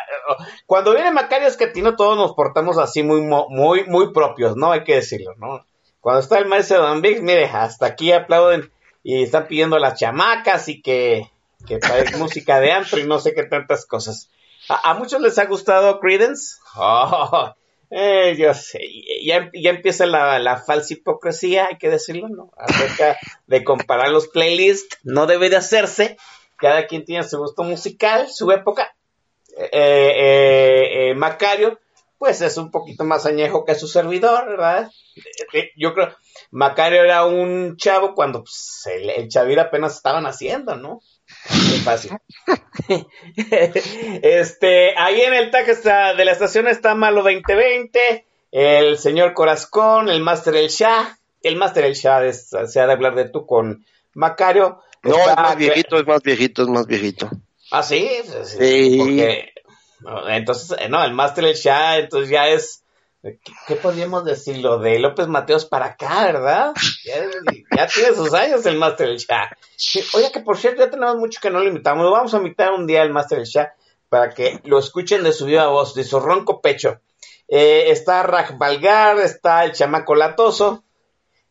cuando viene Macario Escatino todos nos portamos así muy, muy, muy propios, ¿no? Hay que decirlo, ¿no? Cuando está el maestro Don Big, mire, hasta aquí aplauden y están pidiendo las chamacas y que, que trae música de antro y no sé qué tantas cosas. ¿A, muchos les ha gustado Credence? Oh, eh, yo sé, ya, empieza la, falsa hipocresía, hay que decirlo, ¿no? Acerca de comparar los playlists, no debe de hacerse. Cada quien tiene su gusto musical, su época. Eh, eh, Macario, pues es un poquito más añejo que su servidor, ¿verdad? Yo creo, Macario era un chavo cuando pues, el, el Chavir apenas estaban haciendo, ¿no? Muy fácil. este, ahí en el tag está, de la estación está Malo 2020, el señor Corazcón, el Master El Shah, el Master El Shah es, se ha de hablar de tú con Macario. No, está, es más viejito, es más viejito, es más viejito. Ah, sí, sí. Porque, entonces, no, el Master El Shah, entonces ya es, ¿qué, qué podríamos decirlo? De López Mateos para acá, ¿verdad? Ya, ya tiene sus años el Master El Shah. Oye, que por cierto, ya tenemos mucho que no lo invitamos. Lo vamos a invitar un día al Master El Shah para que lo escuchen de su viva voz, de su ronco pecho. Eh, está Raj Valgar, está el chamaco latoso.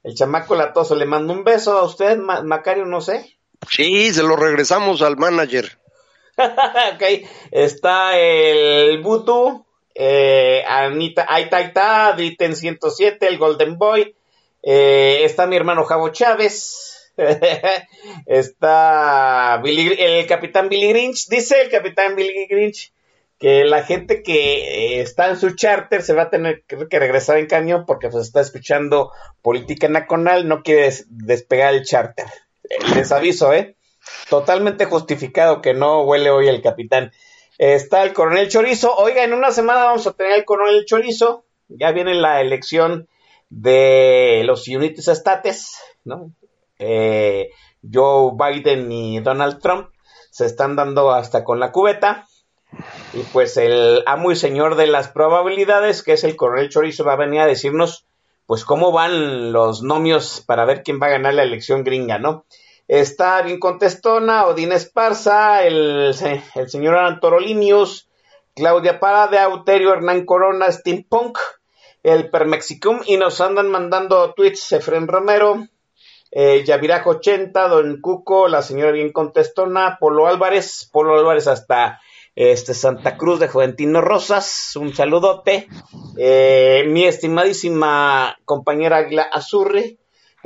El chamaco latoso le mando un beso a usted, Ma Macario, no sé. Sí, se lo regresamos al manager. ok, está el Butu, eh, Anita Aitaita, Adriten 107, el Golden Boy. Eh, está mi hermano Javo Chávez. está el capitán Billy Grinch. Dice el capitán Billy Grinch que la gente que está en su charter se va a tener que regresar en camión porque pues está escuchando política nacional, no quiere des despegar el charter. Les aviso, ¿eh? Totalmente justificado que no huele hoy el capitán. Está el coronel Chorizo. Oiga, en una semana vamos a tener el coronel Chorizo. Ya viene la elección de los United States, ¿no? Eh, Joe Biden y Donald Trump se están dando hasta con la cubeta. Y pues el amo y señor de las probabilidades, que es el coronel Chorizo, va a venir a decirnos, pues, cómo van los nomios para ver quién va a ganar la elección gringa, ¿no? Está bien contestona, Odín Esparza, el, el señor Antorolinius, Claudia Parada, Auterio Hernán Corona, Steampunk, el Permexicum, y nos andan mandando tweets Efren Romero, eh, Yavirac 80, Don Cuco, la señora bien contestona, Polo Álvarez, Polo Álvarez hasta este Santa Cruz de Juventino Rosas, un saludote, eh, mi estimadísima compañera Águila Azurri,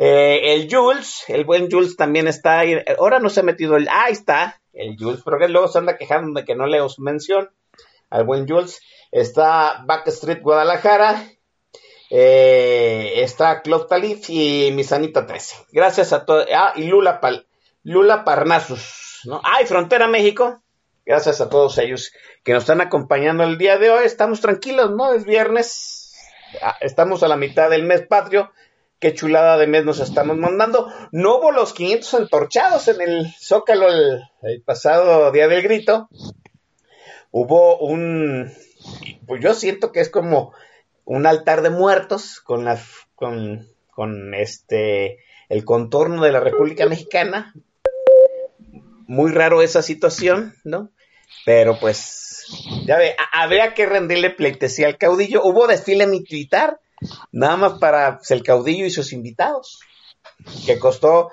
eh, el Jules, el buen Jules también está ahí, ahora no se ha metido el, ah, ahí está, el Jules, pero luego se anda quejando de que no le os mención al buen Jules, está Backstreet Guadalajara, eh, está Club Talif y Misanita 13. Gracias a todos. Ah, y Lula, Pal Parnasus. ¿no? Ah, y Frontera México. Gracias a todos ellos que nos están acompañando el día de hoy. Estamos tranquilos, ¿no? Es viernes. Estamos a la mitad del mes patrio. Qué chulada de mes nos estamos mandando. No hubo los 500 entorchados en el Zócalo el, pasado día del grito. Hubo un. Pues yo siento que es como un altar de muertos con la con, con este el contorno de la República Mexicana. Muy raro esa situación, ¿no? Pero pues, ya ve, habría que rendirle pleitesía al caudillo. Hubo desfile militar, nada más para el caudillo y sus invitados, que costó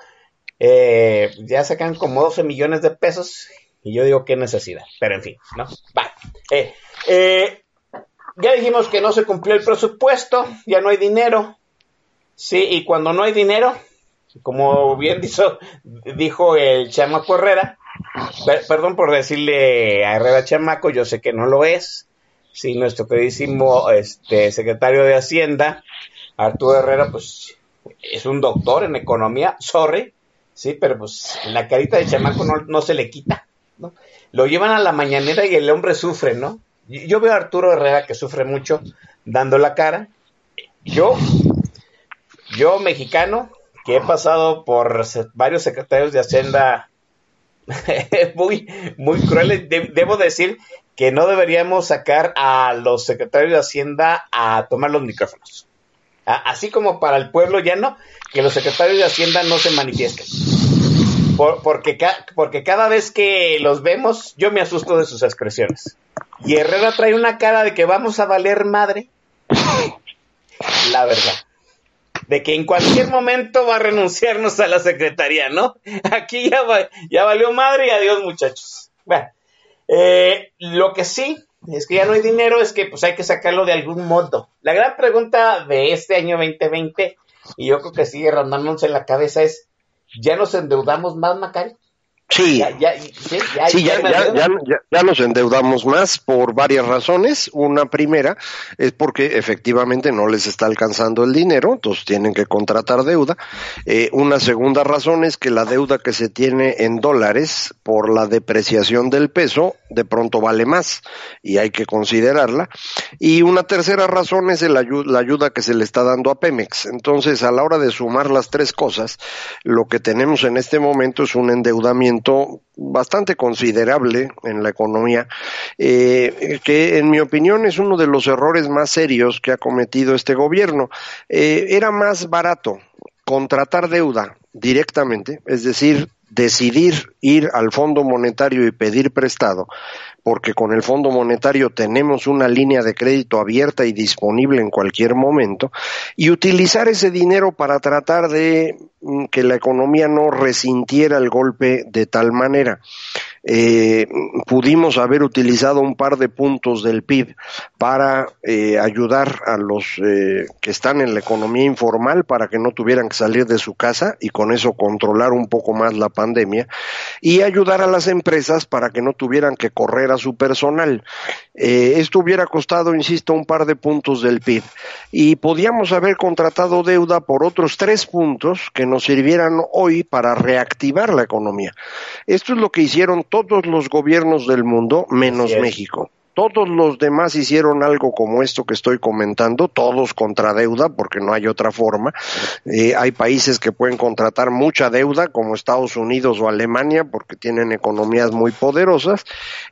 Eh, ya sacan como 12 millones de pesos y yo digo qué necesidad, pero en fin, ¿no? Va. Eh, eh, ya dijimos que no se cumplió el presupuesto, ya no hay dinero, sí, y cuando no hay dinero, como bien dijo, dijo el chamaco Herrera, perdón por decirle a Herrera chamaco, yo sé que no lo es, sí, nuestro queridísimo este, secretario de Hacienda, Arturo Herrera, pues es un doctor en economía, sorry, sí, pero pues la carita de chamaco no, no se le quita, ¿no? Lo llevan a la mañanera y el hombre sufre, ¿no? Yo veo a Arturo Herrera que sufre mucho dando la cara. Yo, yo mexicano, que he pasado por varios secretarios de Hacienda muy, muy crueles, debo decir que no deberíamos sacar a los secretarios de Hacienda a tomar los micrófonos. Así como para el pueblo llano, que los secretarios de Hacienda no se manifiesten. porque, porque cada vez que los vemos, yo me asusto de sus expresiones. Y Herrera trae una cara de que vamos a valer madre. La verdad. De que en cualquier momento va a renunciarnos a la secretaría, ¿no? Aquí ya, ya valió madre y adiós, muchachos. Bueno, eh, lo que sí es que ya no hay dinero, es que pues hay que sacarlo de algún modo. La gran pregunta de este año 2020, y yo creo que sigue rondándose en la cabeza, es, ¿ya nos endeudamos más, Macari? Sí, ya, ya, ya, nos endeudamos más por varias razones. Una primera es porque efectivamente no les está alcanzando el dinero, entonces tienen que contratar deuda. Eh, una segunda razón es que la deuda que se tiene en dólares por la depreciación del peso de pronto vale más y hay que considerarla. Y una tercera razón es la ayuda que se le está dando a Pemex. Entonces, a la hora de sumar las tres cosas, lo que tenemos en este momento es un endeudamiento bastante considerable en la economía, eh, que en mi opinión es uno de los errores más serios que ha cometido este gobierno. Eh, era más barato contratar deuda directamente, es decir, decidir ir al Fondo Monetario y pedir prestado, porque con el Fondo Monetario tenemos una línea de crédito abierta y disponible en cualquier momento, y utilizar ese dinero para tratar de mm, que la economía no resintiera el golpe de tal manera eh, pudimos haber utilizado un par de puntos del PIB para eh, ayudar a los eh, que están en la economía informal para que no tuvieran que salir de su casa y con eso controlar un poco más la pandemia y ayudar a las empresas para que no tuvieran que correr a su personal. Eh, esto hubiera costado, insisto, un par de puntos del PIB y podíamos haber contratado deuda por otros tres puntos que nos sirvieran hoy para reactivar la economía. Esto es lo que hicieron todos los gobiernos del mundo menos México. Todos los demás hicieron algo como esto que estoy comentando, todos contra deuda, porque no hay otra forma. Eh, hay países que pueden contratar mucha deuda, como Estados Unidos o Alemania, porque tienen economías muy poderosas,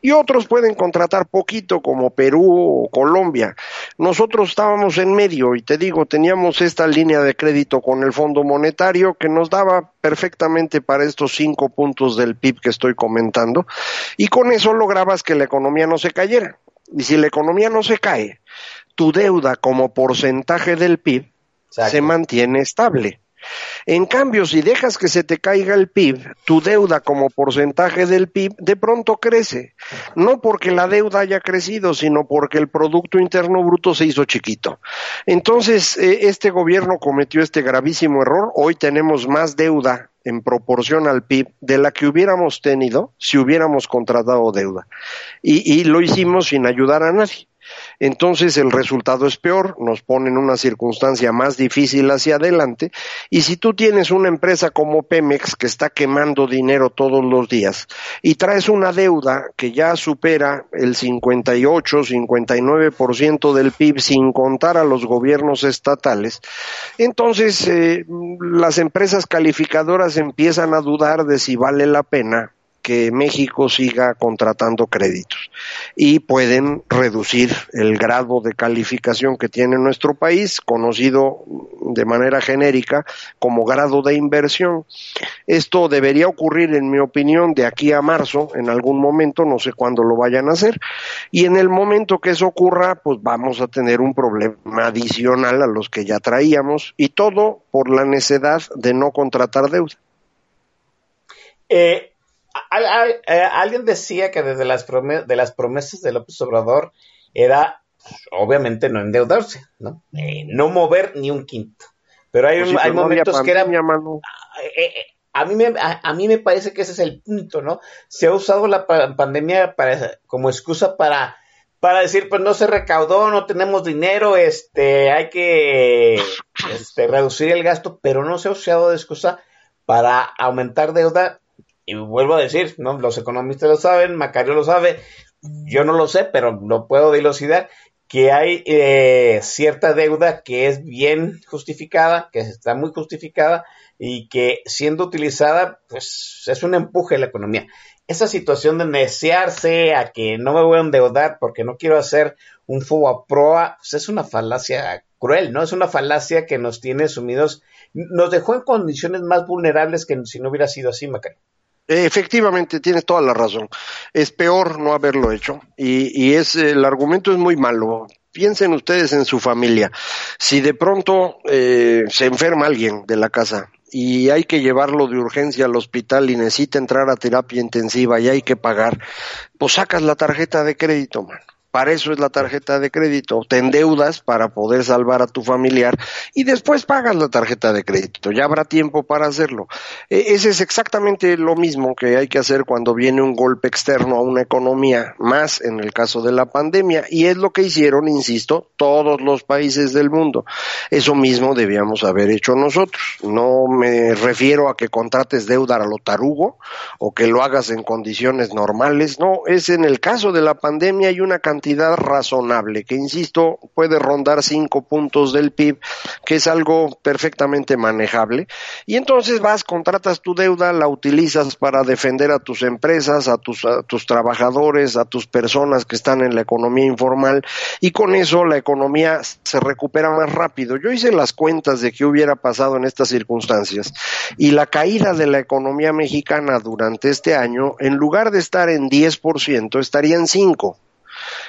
y otros pueden contratar poquito, como Perú o Colombia. Nosotros estábamos en medio, y te digo, teníamos esta línea de crédito con el Fondo Monetario que nos daba perfectamente para estos cinco puntos del PIB que estoy comentando, y con eso lograbas que la economía no se cayera. Y si la economía no se cae, tu deuda como porcentaje del PIB se mantiene estable. En cambio, si dejas que se te caiga el PIB, tu deuda como porcentaje del PIB de pronto crece. No porque la deuda haya crecido, sino porque el Producto Interno Bruto se hizo chiquito. Entonces, eh, este gobierno cometió este gravísimo error. Hoy tenemos más deuda en proporción al PIB de la que hubiéramos tenido si hubiéramos contratado deuda. Y, y lo hicimos sin ayudar a nadie entonces el resultado es peor, nos pone en una circunstancia más difícil hacia adelante, y si tú tienes una empresa como Pemex que está quemando dinero todos los días y traes una deuda que ya supera el 58, 59% del PIB sin contar a los gobiernos estatales, entonces eh, las empresas calificadoras empiezan a dudar de si vale la pena que México siga contratando créditos y pueden reducir el grado de calificación que tiene nuestro país, conocido de manera genérica como grado de inversión. Esto debería ocurrir, en mi opinión, de aquí a marzo, en algún momento, no sé cuándo lo vayan a hacer, y en el momento que eso ocurra, pues vamos a tener un problema adicional a los que ya traíamos, y todo por la necedad de no contratar deuda. Eh, alguien decía que desde las, de las promesas de López Obrador era, obviamente, no endeudarse, ¿no? Eh, no mover ni un quinto. Pero hay, pues hay momentos que eran... Eh, a mí, me, a, mí me parece que ese es el punto, ¿no? Se ha usado la pandemia para, como excusa para para decir, pues no se recaudó, no tenemos dinero, este, hay que este, reducir el gasto, pero no se ha usado de excusa para aumentar deuda. Y vuelvo a decir, ¿no? Los economistas lo saben, Macario lo sabe, yo no lo sé, pero lo puedo dilucidar, que hay eh, cierta deuda que es bien justificada, que está muy justificada y que siendo utilizada, pues es un empuje a la economía esa situación de necearse a que no me voy a endeudar porque no quiero hacer un fuego a proa, pues es una falacia cruel, ¿no? Es una falacia que nos tiene sumidos, nos dejó en condiciones más vulnerables que si no hubiera sido así, Macari. Efectivamente, tienes toda la razón. Es peor no haberlo hecho y, es el argumento es muy malo. Piensen ustedes en su familia. Si de pronto eh, se enferma alguien de la casa y hay que llevarlo de urgencia al hospital y necesita entrar a terapia intensiva y hay que pagar, pues sacas la tarjeta de crédito, mano. Para eso es la tarjeta de crédito. Te endeudas para poder salvar a tu familiar y después pagas la tarjeta de crédito. Ya habrá tiempo para hacerlo. E, ese es exactamente lo mismo que hay que hacer cuando viene un golpe externo a una economía, más en el caso de la pandemia. Y es lo que hicieron, insisto, todos los países del mundo. Eso mismo debíamos haber hecho nosotros. No me refiero a que contrates deuda a lo tarugo o que lo hagas en condiciones normales. No, es en el caso de la pandemia hay una cantidad cantidad razonable, que insisto, puede rondar cinco puntos del PIB, que es algo perfectamente manejable. Y entonces vas, contratas tu deuda, la utilizas para defender a tus empresas, a tus, tus trabajadores, a tus personas que están en la economía informal, y con eso la economía se recupera más rápido. Yo hice las cuentas de qué hubiera pasado en estas circunstancias, y la caída de la economía mexicana durante este año, en lugar de estar en 10%, estaría en 5%.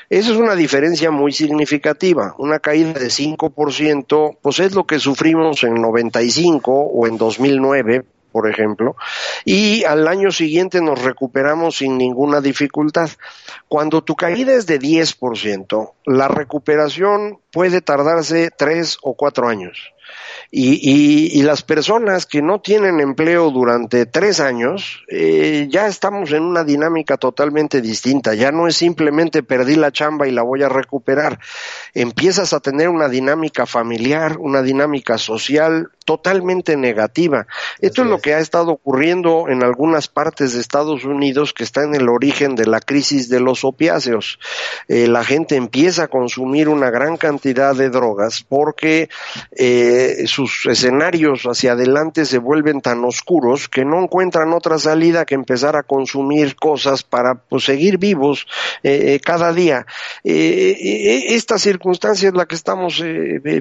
Eso es una diferencia muy significativa. Una caída de 5%, pues es lo que sufrimos en 95 o en 2009, por ejemplo, y al año siguiente nos recuperamos sin ninguna dificultad. Cuando tu caída es de 10%, la recuperación puede tardarse tres o cuatro años. Y, y, las personas que no tienen empleo durante tres años, eh, ya estamos en una dinámica totalmente distinta. Ya no es simplemente perdí la chamba y la voy a recuperar. Empiezas a tener una dinámica familiar, una dinámica social totalmente negativa. Esto es lo que ha estado ocurriendo en algunas partes de Estados Unidos que está en el origen de la crisis de los opiáceos. Eh, la gente empieza a consumir una gran cantidad de drogas porque eh, sus escenarios hacia adelante se vuelven tan oscuros que no encuentran otra salida que empezar a consumir cosas para pues, seguir vivos eh, eh cada día. Eh, esta circunstancia es la que estamos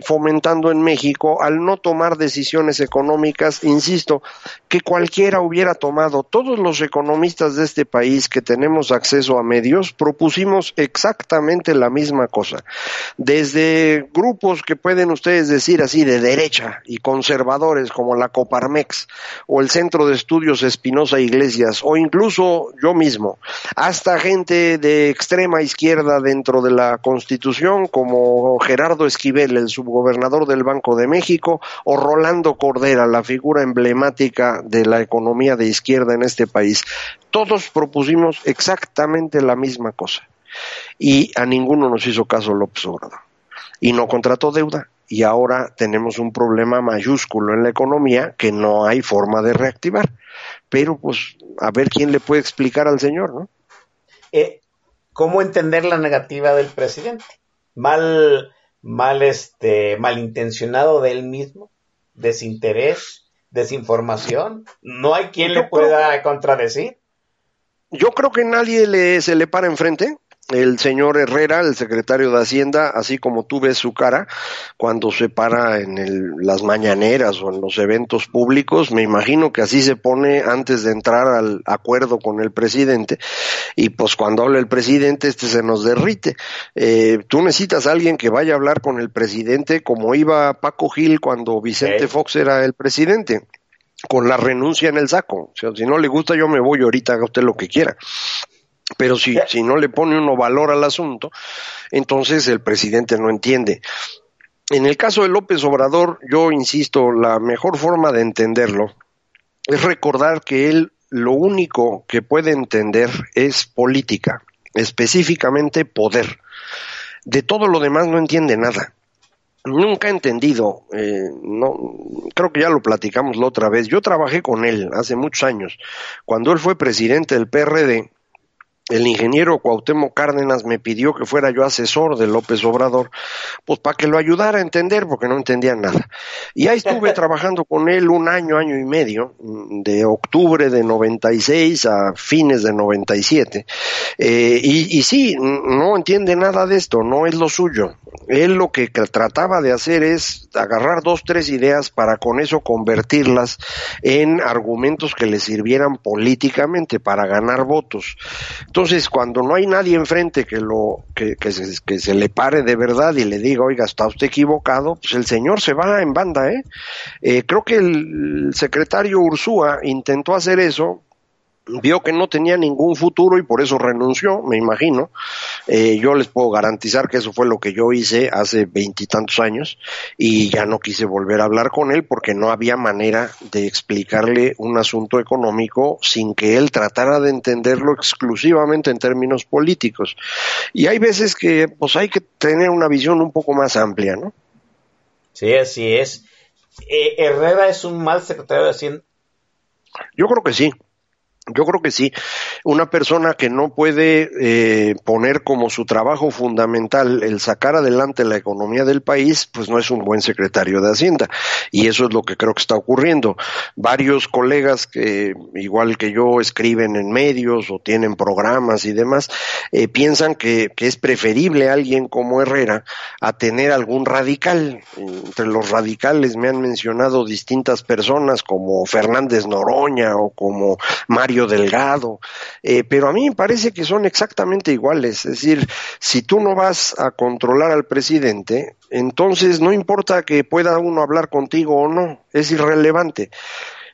fomentando en México al no tomar decisiones económicas, insisto, que cualquiera hubiera tomado. Todos los economistas de este país que tenemos acceso a medios propusimos exactamente la misma cosa. Desde grupos que pueden ustedes decir así de derecha, y conservadores como la Coparmex o el Centro de Estudios Espinosa Iglesias o incluso yo mismo, hasta gente de extrema izquierda dentro de la Constitución como Gerardo Esquivel, el subgobernador del Banco de México, o Rolando Cordera, la figura emblemática de la economía de izquierda en este país. Todos propusimos exactamente la misma cosa. Y a ninguno nos hizo caso López Obrador. Y no contrató deuda y ahora tenemos un problema mayúsculo en la economía que no hay forma de reactivar. Pero pues a ver quién le puede explicar al señor, ¿no? Eh, ¿Cómo entender la negativa del presidente? Mal, mal, este, malintencionado de él mismo, desinterés, desinformación. No hay quien le pueda contradecir. Yo creo que nadie le, se le para enfrente el señor Herrera, el secretario de Hacienda, así como tú ves su cara cuando se para en las mañaneras o en los eventos públicos, me imagino que así se pone antes de entrar al acuerdo con el presidente y pues cuando habla el presidente este se nos derrite. Eh, tú necesitas a alguien que vaya a hablar con el presidente como iba Paco Gil cuando Vicente Fox era el presidente con la renuncia en el saco. O sea, si no le gusta, yo me voy ahorita, haga usted lo que quiera. Pero si, si no le pone uno valor al asunto, entonces el presidente no entiende. En el caso de López Obrador, yo insisto, la mejor forma de entenderlo es recordar que él lo único que puede entender es política, específicamente poder. De todo lo demás no entiende nada nunca he entendido, eh, no, creo que ya lo platicamos la otra vez, yo trabajé con él hace muchos años, cuando él fue presidente del PRD, el ingeniero Cuauhtémoc Cárdenas me pidió que fuera yo asesor de López Obrador, pues para que lo ayudara a entender, porque no entendía nada. Y ahí estuve trabajando con él un año, año y medio, de octubre de 96 a fines de 97. Eh, y, y sí, no entiende nada de esto, no es lo suyo. Él lo que trataba de hacer es agarrar dos, tres ideas para con eso convertirlas en argumentos que le sirvieran políticamente para ganar votos. Entonces, cuando no hay nadie enfrente que lo que, que se le pare de verdad y le diga, oiga, está usted equivocado, pues el señor se va en banda, ¿eh? eh creo que el secretario Ursúa intentó hacer eso, vio que no tenía ningún futuro y por eso renunció, me imagino. Eh, yo les puedo garantizar que eso fue lo que yo hice hace veintitantos años y ya no quise volver a hablar con él porque no había manera de explicarle un asunto económico sin que él tratara de entenderlo exclusivamente en términos políticos. Y hay veces que pues hay que tener una visión un poco más amplia, ¿no? Sí, así es. Eh, Herrera es un mal secretario de Hacienda. Yo creo que sí. Yo creo que sí. Una persona que no puede eh, poner como su trabajo fundamental el sacar adelante la economía del país, pues no es un buen secretario de Hacienda. Y eso es lo que creo que está ocurriendo. Varios colegas que, igual que yo, escriben en medios o tienen programas y demás, eh, piensan que, que es preferible alguien como Herrera a tener algún radical. Entre los radicales me han mencionado distintas personas como Fernández Noroña o como Mario Delgado, eh, pero a mí me parece que son exactamente iguales. Es decir, si tú no vas a controlar al presidente, entonces no importa que pueda uno hablar contigo o no, es irrelevante.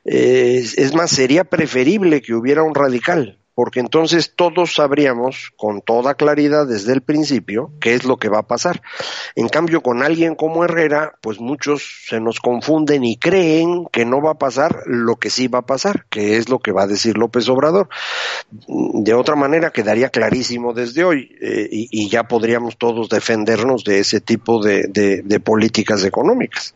Eh, es más, sería preferible que hubiera un radical, porque entonces todos sabríamos con toda claridad desde el principio qué es lo que va a pasar. En cambio, con alguien como Herrera, pues muchos se nos confunden y creen que no va a pasar lo que sí va a pasar, que es lo que va a decir López Obrador. De otra manera, quedaría clarísimo desde hoy eh, y, ya podríamos todos defendernos de ese tipo de, de políticas económicas.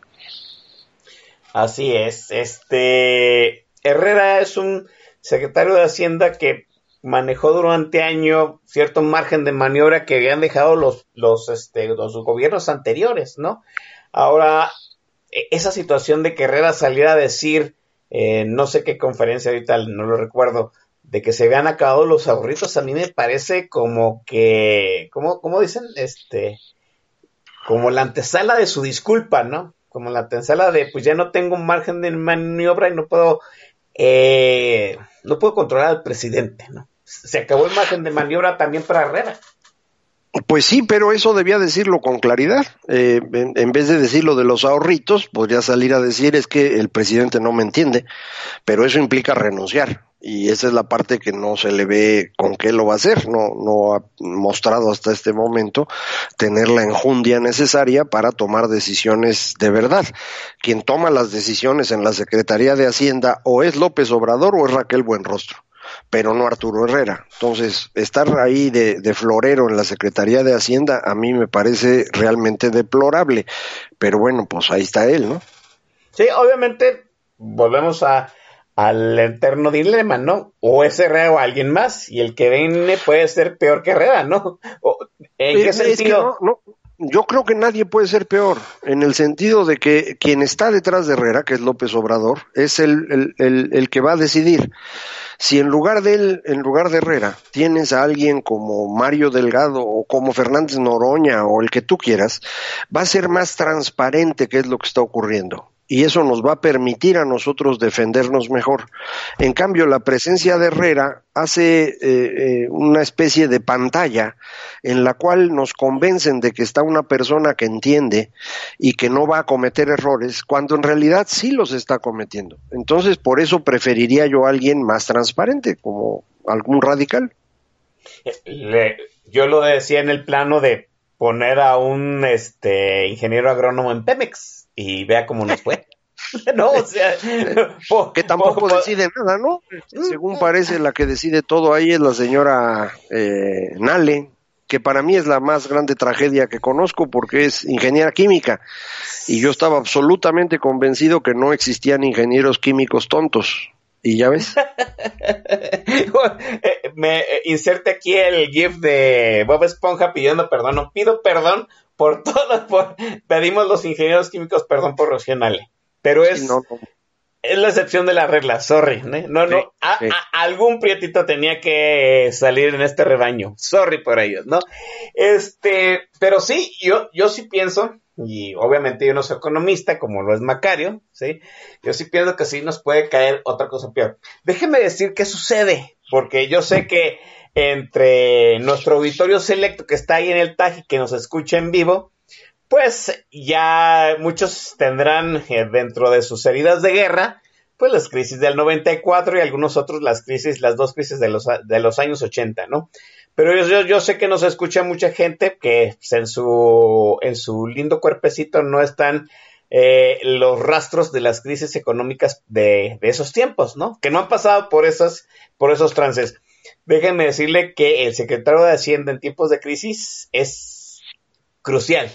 Así es. Este Herrera es un secretario de Hacienda que manejó durante año cierto margen de maniobra que habían dejado los, los, este, los gobiernos anteriores, ¿no? Ahora, e, esa situación de que Herrera saliera a decir, eh, no sé qué conferencia ahorita, no lo recuerdo, de que se habían acabado los ahorritos, a mí me parece como que, ¿cómo, cómo dicen? Este, como la antesala de su disculpa, ¿no? Como la antesala de, pues ya no tengo un margen de maniobra y no puedo eh, no puedo controlar al presidente, ¿no? Se acabó el margen de maniobra también para Herrera. Pues sí, pero eso debía decirlo con claridad. Eh, en, vez de decirlo de los ahorritos, podría salir a decir es que el presidente no me entiende, pero eso implica renunciar. Y esa es la parte que no se le ve con qué lo va a hacer. No, no ha mostrado hasta este momento tener la enjundia necesaria para tomar decisiones de verdad. Quien toma las decisiones en la Secretaría de Hacienda o es López Obrador o es Raquel Buenrostro pero no Arturo Herrera. Entonces, estar ahí de, de, florero en la Secretaría de Hacienda a mí me parece realmente deplorable, pero bueno, pues ahí está él, ¿no? Sí, obviamente volvemos a, al eterno dilema, ¿no? O es Herrera o alguien más, y el que viene puede ser peor que Herrera, ¿no? ¿En qué sentido? yo creo que nadie puede ser peor, en el sentido de que quien está detrás de Herrera, que es López Obrador, es el, el, el, que va a decidir. Si en lugar de él, en lugar de Herrera, tienes a alguien como Mario Delgado o como Fernández Noroña o el que tú quieras, va a ser más transparente qué es lo que está ocurriendo y eso nos va a permitir a nosotros defendernos mejor. En cambio, la presencia de Herrera hace eh, eh, una especie de pantalla en la cual nos convencen de que está una persona que entiende y que no va a cometer errores, cuando en realidad sí los está cometiendo. Entonces, por eso preferiría yo a alguien más transparente, como algún radical. yo lo decía en el plano de poner a un este ingeniero agrónomo en Pemex y vea cómo nos fue. no, o sea, que tampoco decide nada, ¿no? Según parece, la que decide todo ahí es la señora eh, Nale, que para mí es la más grande tragedia que conozco porque es ingeniera química y yo estaba absolutamente convencido que no existían ingenieros químicos tontos. ¿Y ya ves? Eh, me eh, inserte aquí el GIF de Bob Esponja pidiendo perdón. No pido perdón por todo. Por, pedimos los ingenieros químicos perdón por Rocionale. Pero es, es la excepción de la regla. Sorry. No, no. algún prietito tenía que salir en este rebaño. Sorry por ellos, ¿no? Este, pero sí, yo, yo sí pienso y obviamente yo no soy economista como lo es Macario, ¿sí? Yo sí pienso que sí nos puede caer otra cosa peor. Déjeme decir qué sucede, porque yo sé que entre nuestro auditorio selecto que está ahí en el TAG y que nos escucha en vivo, pues ya muchos tendrán eh, dentro de sus heridas de guerra, pues las crisis del 94 y algunos otros las crisis, las dos crisis de los, de los años 80, ¿no? Pero yo, yo sé que nos escucha mucha gente que pues, en, su, en su lindo cuerpecito no están eh, los rastros de las crisis económicas de, esos tiempos, ¿no? Que no han pasado por, esas, por esos trances. Déjenme decirle que el secretario de Hacienda en tiempos de crisis es crucial.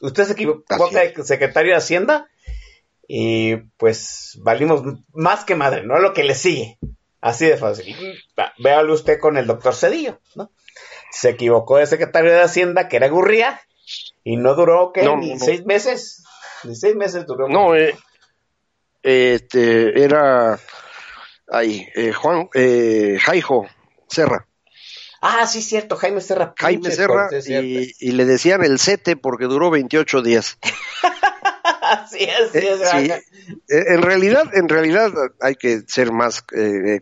Usted se equivocó de secretario de Hacienda y pues valimos más que madre, ¿no? Lo que le sigue. Así de fácil. Véalo usted con el doctor Cedillo, ¿no? se equivocó de secretario de Hacienda, que era Gurría, y no duró, ¿qué? ni seis meses. Ni seis meses duró. No, eh, este, era, ahí, eh, Juan, eh, Jaijo Serra. Ah, sí, cierto, Jaime Serra. Jaime Serra, y, y, le decían el sete porque duró 28 días. así es, sí es. Eh, en realidad, en realidad hay que ser más eh,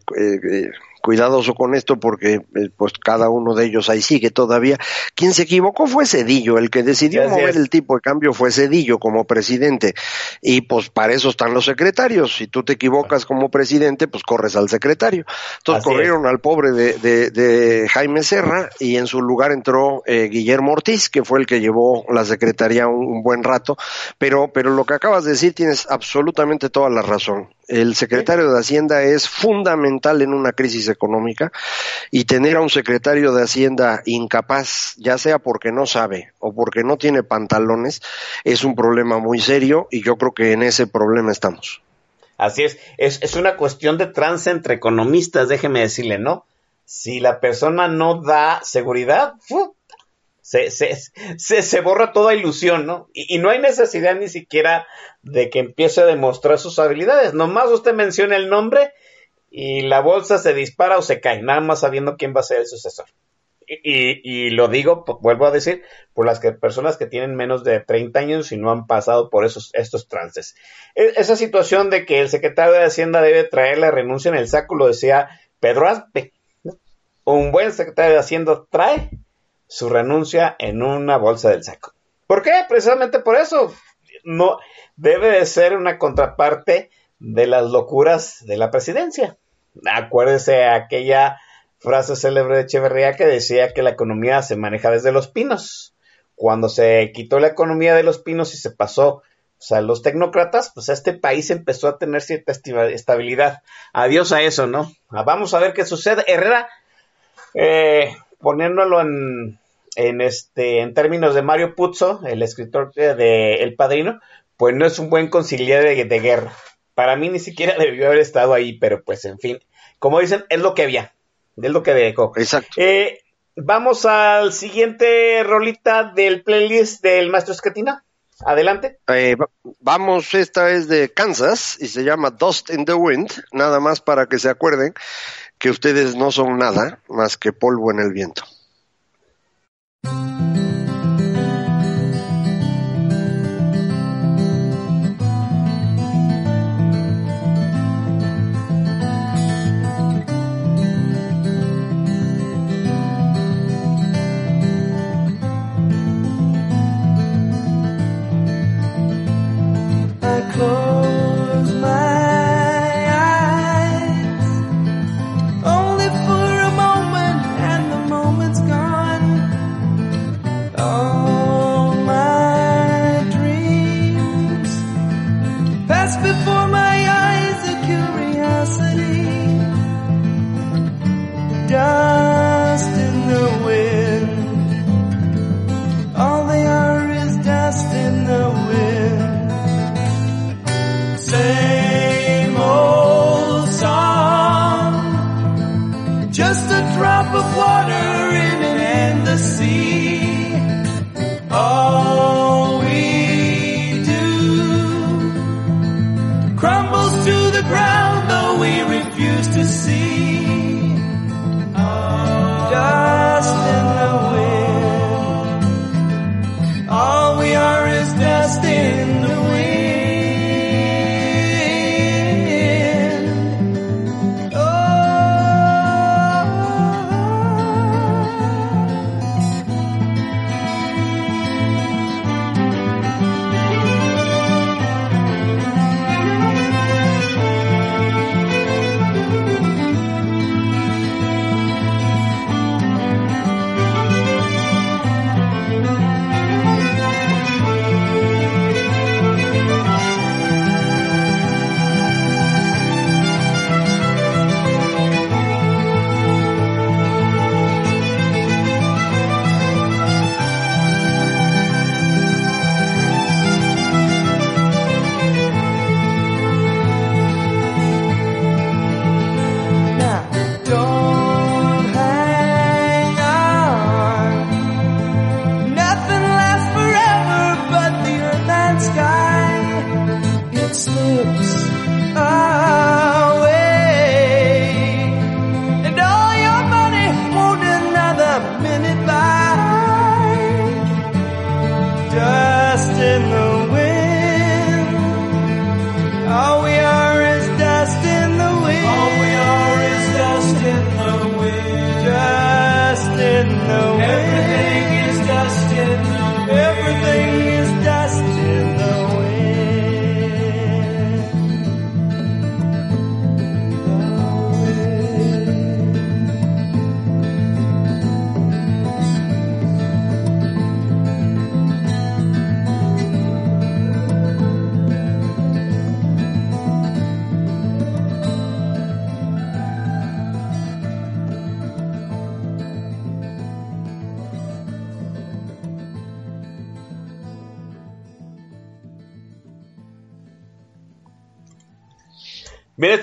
cuidadoso con esto porque eh, pues cada uno de ellos ahí sigue todavía. Quien se equivocó fue Cedillo, el que decidió mover el tipo de cambio fue Cedillo como presidente y pues para eso están los secretarios. Si tú te equivocas como presidente, pues corres al secretario. Entonces corrieron al pobre de, de, Jaime Serra y en su lugar entró eh, Guillermo Ortiz, que fue el que llevó la secretaría un, buen rato. Pero, pero lo que acabas de decir tienes absolutamente toda la razón. El secretario de Hacienda es fundamental en una crisis económica y tener a un secretario de Hacienda incapaz, ya sea porque no sabe o porque no tiene pantalones, es un problema muy serio y yo creo que en ese problema estamos. Así es, es, una cuestión de trance entre economistas, déjeme decirle, ¿no? Si la persona no da seguridad, se, se, se, borra toda ilusión, ¿no? Y, y, no hay necesidad ni siquiera de que empiece a demostrar sus habilidades. Nomás usted menciona el nombre y la bolsa se dispara o se cae, nada más sabiendo quién va a ser el sucesor. Y, lo digo, vuelvo a decir, por las que, personas que tienen menos de 30 años y no han pasado por esos, estos trances. E, esa situación de que el secretario de Hacienda debe traer la renuncia en el saco, lo decía Pedro Aspe. Un buen secretario de Hacienda trae su renuncia en una bolsa del saco. ¿Por qué? Precisamente por eso. No, debe de ser una contraparte de las locuras de la presidencia. Acuérdese aquella frase célebre de Echeverría que decía que la economía se maneja desde los pinos. Cuando se quitó la economía de los pinos y se pasó a los tecnócratas, pues este país empezó a tener cierta estabilidad. Adiós a eso, ¿no? Ah, vamos a ver qué sucede. Herrera, eh, poniéndolo en, en, este, en términos de Mario Puzo, el escritor de El Padrino, pues no es un buen conciliar de guerra. Para mí ni siquiera debió haber estado ahí, pero pues en fin, como dicen, es lo que había, es lo que dejó. Exacto. Eh, vamos al siguiente rolita del playlist del maestro Escatina. Adelante. Eh, vamos, esta es de Kansas y se llama Dust in the Wind, nada más para que se acuerden que ustedes no son nada más que polvo en el viento.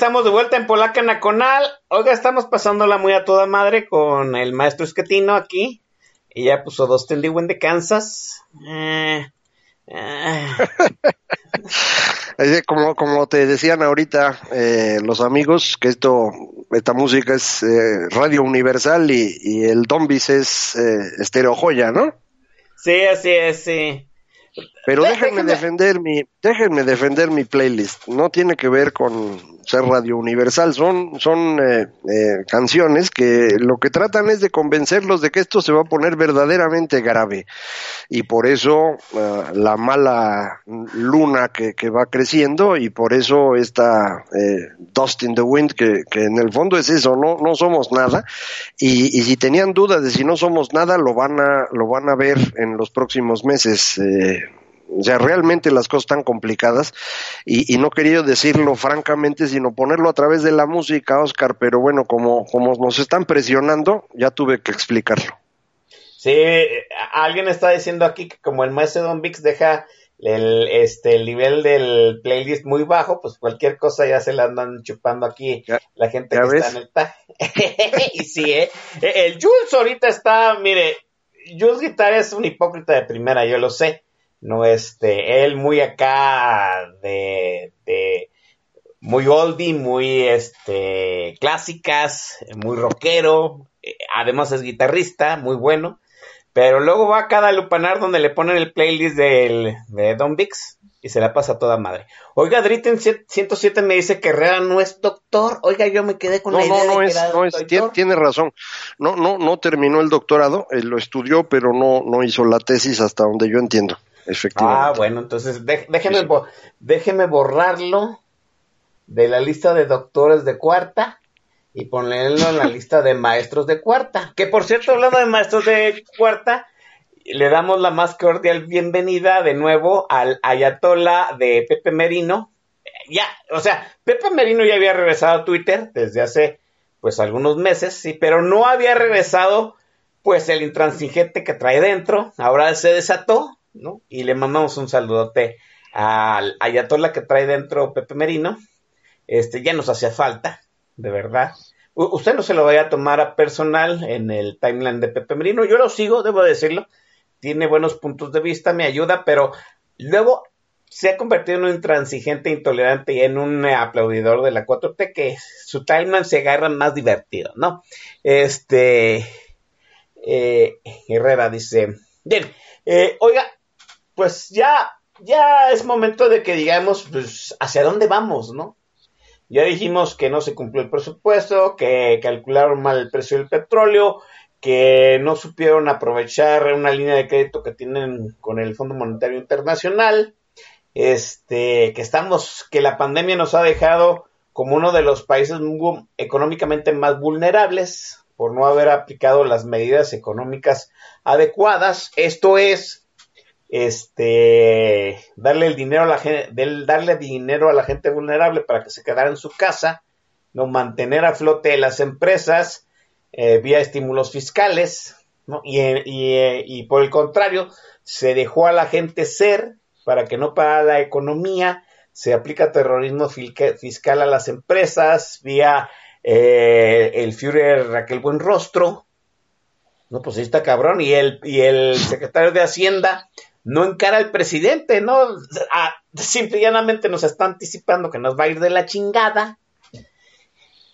Estamos de vuelta en Polaca Nacional. Oiga, estamos pasándola muy a toda madre con el maestro Esquetino aquí. Y ya puso dos Tendiwen de Kansas. Eh, eh. Como, como te decían ahorita eh, los amigos, que esto, esta música es eh, Radio Universal y, y el Dombis es eh, Estéreo Joya, ¿no? Sí, así es, sí. Pero Dé- déjenme defender mi, déjenme defender mi playlist. No tiene que ver con ser Radio Universal. Son, son eh, eh, canciones que lo que tratan es de convencerlos de que esto se va a poner verdaderamente grave. Y por eso eh, la mala luna que, que va creciendo y por eso esta eh, Dust in the Wind que, que en el fondo es eso, no, no somos nada. Y, y si tenían dudas de si no somos nada, lo van a, lo van a ver en los próximos meses. O sea, realmente las cosas están complicadas y, y no quería decirlo francamente, sino ponerlo a través de la música, Oscar, pero bueno, como, como nos están presionando, ya tuve que explicarlo. Sí, alguien está diciendo aquí que como el maestro Don Vix deja el, este, el nivel del playlist muy bajo, pues cualquier cosa ya se la andan chupando aquí Ya- la gente que ves. está en el tag. y sí, ¿eh? Eh, El Jules ahorita está, mire, Jules Guitar es un hipócrita de primera, yo lo sé. No, este, él muy acá de, de muy oldie, muy este clásicas, muy rockero, eh, además es guitarrista, muy bueno. Pero luego va a cada lupanar donde le ponen el playlist del, de Don Vix y se la pasa toda madre. Oiga, Dritten 107 me dice que Herrera no es doctor. Oiga, yo me quedé con No, la idea no, no de que es, era no es, doctor. tiene, tiene razón. No, no, no terminó el doctorado, él lo estudió, pero no, no hizo la tesis hasta donde yo entiendo, efectivamente. Ah, bueno, entonces dé- déjeme, déjeme borrarlo de la lista de doctores de cuarta y ponerlo en la lista de maestros de cuarta. Que por cierto, hablando de maestros de cuarta, le damos la más cordial bienvenida de nuevo al Ayatola de Pepe Merino. Ya, o sea, Pepe Merino ya había regresado a Twitter desde hace pues algunos meses, sí, pero no había regresado pues el intransigente que trae dentro, ahora se desató, ¿no? Y le mandamos un saludote al ayatola que trae dentro Pepe Merino, este ya nos hacía falta, de verdad. Usted no se lo vaya a tomar a personal en el timeline de Pepe Merino, yo lo sigo, debo decirlo, tiene buenos puntos de vista, me ayuda, pero luego se ha convertido en un intransigente, intolerante y en un eh, aplaudidor de la 4T que su timeline se agarra más divertido, ¿no? Este eh, Herrera dice, bien, eh, oiga, pues ya, ya es momento de que digamos, pues, hacia dónde vamos, ¿no? Ya dijimos que no se cumplió el presupuesto, que calcularon mal el precio del petróleo, que no supieron aprovechar una línea de crédito que tienen con el Fondo Monetario Internacional, este, que estamos, que la pandemia nos ha dejado como uno de los países económicamente más vulnerables por no haber aplicado las medidas económicas adecuadas. Esto es, este, darle el dinero a la gente, darle dinero a la gente vulnerable para que se quedara en su casa, no mantener a flote las empresas eh, vía estímulos fiscales, ¿no? y, y, y por el contrario, se dejó a la gente ser para que no para la economía, se aplica terrorismo fiscal a las empresas vía eh, el Führer Raquel Buenrostro, no, pues ahí está cabrón, y el, y el secretario de Hacienda no encara al presidente, ¿no? A, simple y llanamente nos está anticipando que nos va a ir de la chingada.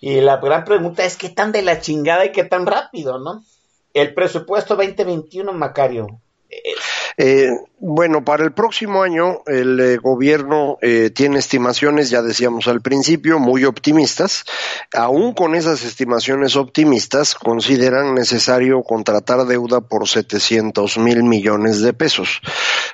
Y la gran pregunta es qué tan de la chingada y qué tan rápido, ¿no? El presupuesto 2021, Macario. Eh, bueno, para el próximo año el eh, gobierno eh, tiene estimaciones, ya decíamos al principio, muy optimistas. Aún con esas estimaciones optimistas, consideran necesario contratar deuda por 700 mil millones de pesos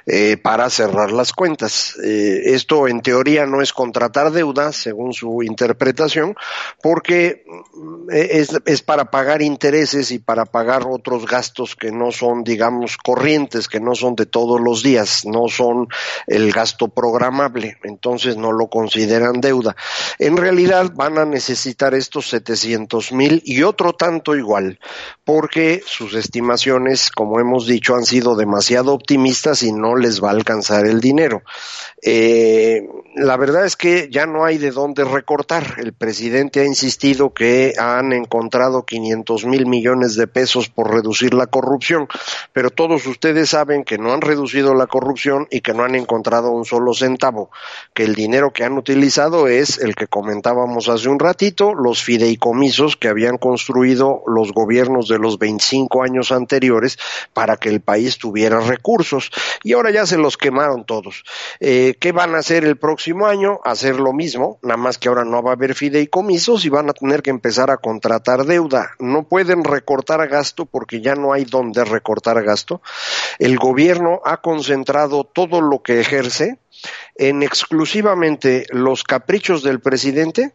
eh, para cerrar las cuentas. Eh, esto en teoría no es contratar deuda, según su interpretación, porque mm, es, es para pagar intereses y para pagar otros gastos que no son, digamos, corrientes, que no son de todos los días, no son el gasto programable, entonces no lo consideran deuda. En realidad van a necesitar estos 700 mil y otro tanto igual, porque sus estimaciones, como hemos dicho, han sido demasiado optimistas y no les va a alcanzar el dinero. Eh, la verdad es que ya no hay de dónde recortar. El presidente ha insistido que han encontrado 500 mil millones de pesos por reducir la corrupción, pero todos ustedes saben que no han reducido la corrupción y que no han encontrado un solo centavo, que el dinero que han utilizado es el que comentábamos hace un ratito, los fideicomisos que habían construido los gobiernos de los 25 años anteriores para que el país tuviera recursos y ahora ya se los quemaron todos. Eh, ¿Qué van a hacer el próximo año? Hacer lo mismo, nada más que ahora no va a haber fideicomisos y van a tener que empezar a contratar deuda. No pueden recortar gasto porque ya no hay dónde recortar gasto. El gobierno ha concentrado todo lo que ejerce en exclusivamente los caprichos del presidente,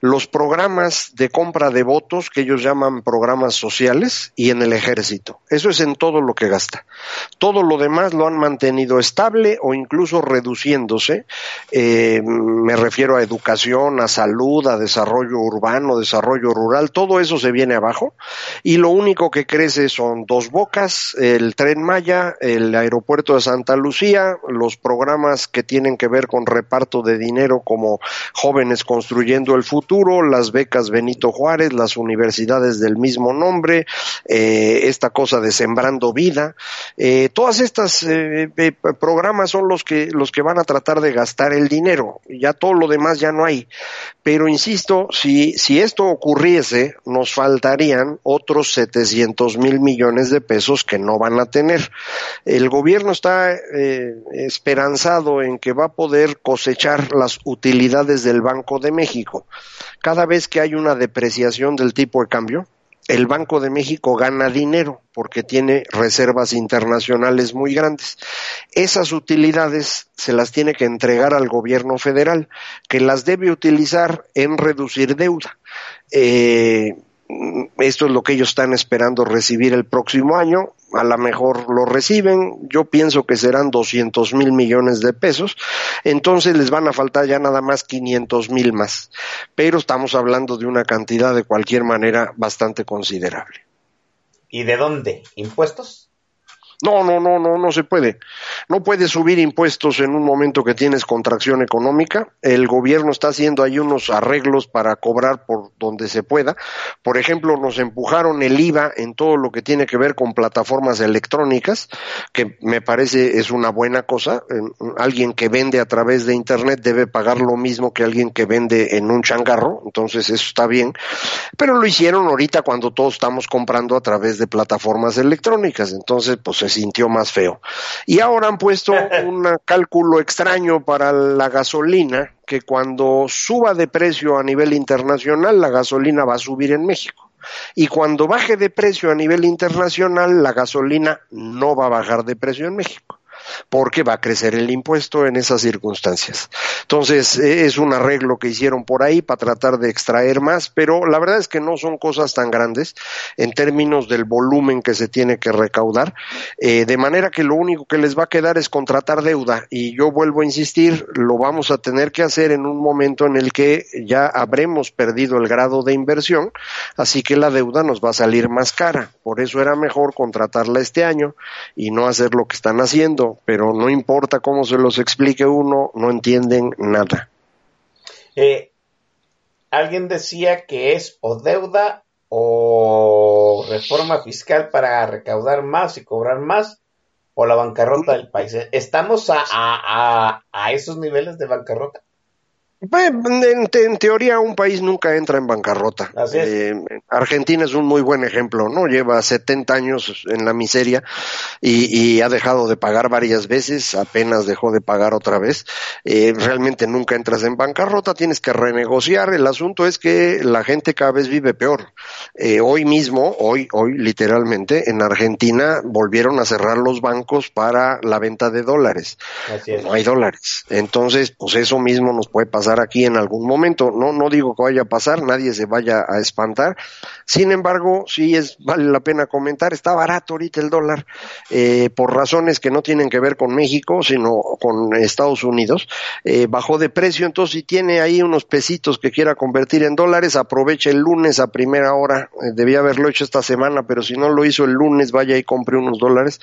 los programas de compra de votos que ellos llaman programas sociales y en el ejército. Eso es en todo lo que gasta. Todo lo demás lo han mantenido estable o incluso reduciéndose. Eh, me refiero a educación, a salud, a desarrollo urbano, desarrollo rural. Todo eso se viene abajo y lo único que crece son dos bocas, el tren Maya, el aeropuerto de Santa Lucía, los programas que tienen que ver con reparto de dinero como jóvenes construyendo el futuro, las becas Benito Juárez, las universidades del mismo nombre, eh, esta cosa de sembrando vida, eh, todas estas eh, programas son los que los que van a tratar de gastar el dinero. Ya todo lo demás ya no hay. Pero insisto, si si esto ocurriese, nos faltarían otros 700 mil millones de pesos que no van a tener. El gobierno está esperanzado en que va a poder cosechar las utilidades del Banco de México. Cada vez que hay una depreciación del tipo de cambio, el Banco de México gana dinero porque tiene reservas internacionales muy grandes. Esas utilidades se las tiene que entregar al gobierno federal, que las debe utilizar en reducir deuda. Eh, esto es lo que ellos están esperando recibir el próximo año. A lo mejor lo reciben, yo pienso que serán 200 mil millones de pesos, entonces les van a faltar ya nada más 500 mil más, pero estamos hablando de una cantidad de cualquier manera bastante considerable. ¿Y de dónde? ¿Impuestos? No, no, no, no, no se puede. No puedes subir impuestos en un momento que tienes contracción económica. El gobierno está haciendo ahí unos arreglos para cobrar por donde se pueda. Por ejemplo, nos empujaron el IVA en todo lo que tiene que ver con plataformas electrónicas, que me parece es una buena cosa. Alguien que vende a través de Internet debe pagar lo mismo que alguien que vende en un changarro, entonces eso está bien. Pero lo hicieron ahorita cuando todos estamos comprando a través de plataformas electrónicas, entonces pues sintió más feo. Y ahora han puesto un cálculo extraño para la gasolina, que cuando suba de precio a nivel internacional, la gasolina va a subir en México. Y cuando baje de precio a nivel internacional, la gasolina no va a bajar de precio en México porque va a crecer el impuesto en esas circunstancias. Entonces, eh, es un arreglo que hicieron por ahí para tratar de extraer más, pero la verdad es que no son cosas tan grandes en términos del volumen que se tiene que recaudar, eh, de manera que lo único que les va a quedar es contratar deuda y yo vuelvo a insistir, lo vamos a tener que hacer en un momento en el que ya habremos perdido el grado de inversión, así que la deuda nos va a salir más cara. Por eso era mejor contratarla este año y no hacer lo que están haciendo, pero no importa cómo se los explique uno, no entienden nada. Eh, alguien decía que es o deuda o reforma fiscal para recaudar más y cobrar más o la bancarrota del país. ¿Estamos a, a, a, a esos niveles de bancarrota? En, en, teoría un país nunca entra en bancarrota. Eh, Argentina es un muy buen ejemplo, ¿no? Lleva 70 años en la miseria y, y, ha dejado de pagar varias veces, apenas dejó de pagar otra vez. Eh, realmente nunca entras en bancarrota, tienes que renegociar. El asunto es que la gente cada vez vive peor. Eh, hoy mismo, hoy, hoy literalmente, en Argentina volvieron a cerrar los bancos para la venta de dólares. Así es. No hay dólares. Entonces, pues eso mismo nos puede pasar aquí en algún momento. No, no digo que vaya a pasar, nadie se vaya a espantar. Sin embargo, sí es, vale la pena comentar, está barato ahorita el dólar, eh, por razones que no tienen que ver con México, sino con Estados Unidos. Eh, bajó de precio, entonces si tiene ahí unos pesitos que quiera convertir en dólares, aproveche el lunes a primera hora. Eh, debía haberlo hecho esta semana, pero si no lo hizo el lunes, vaya y compre unos dólares.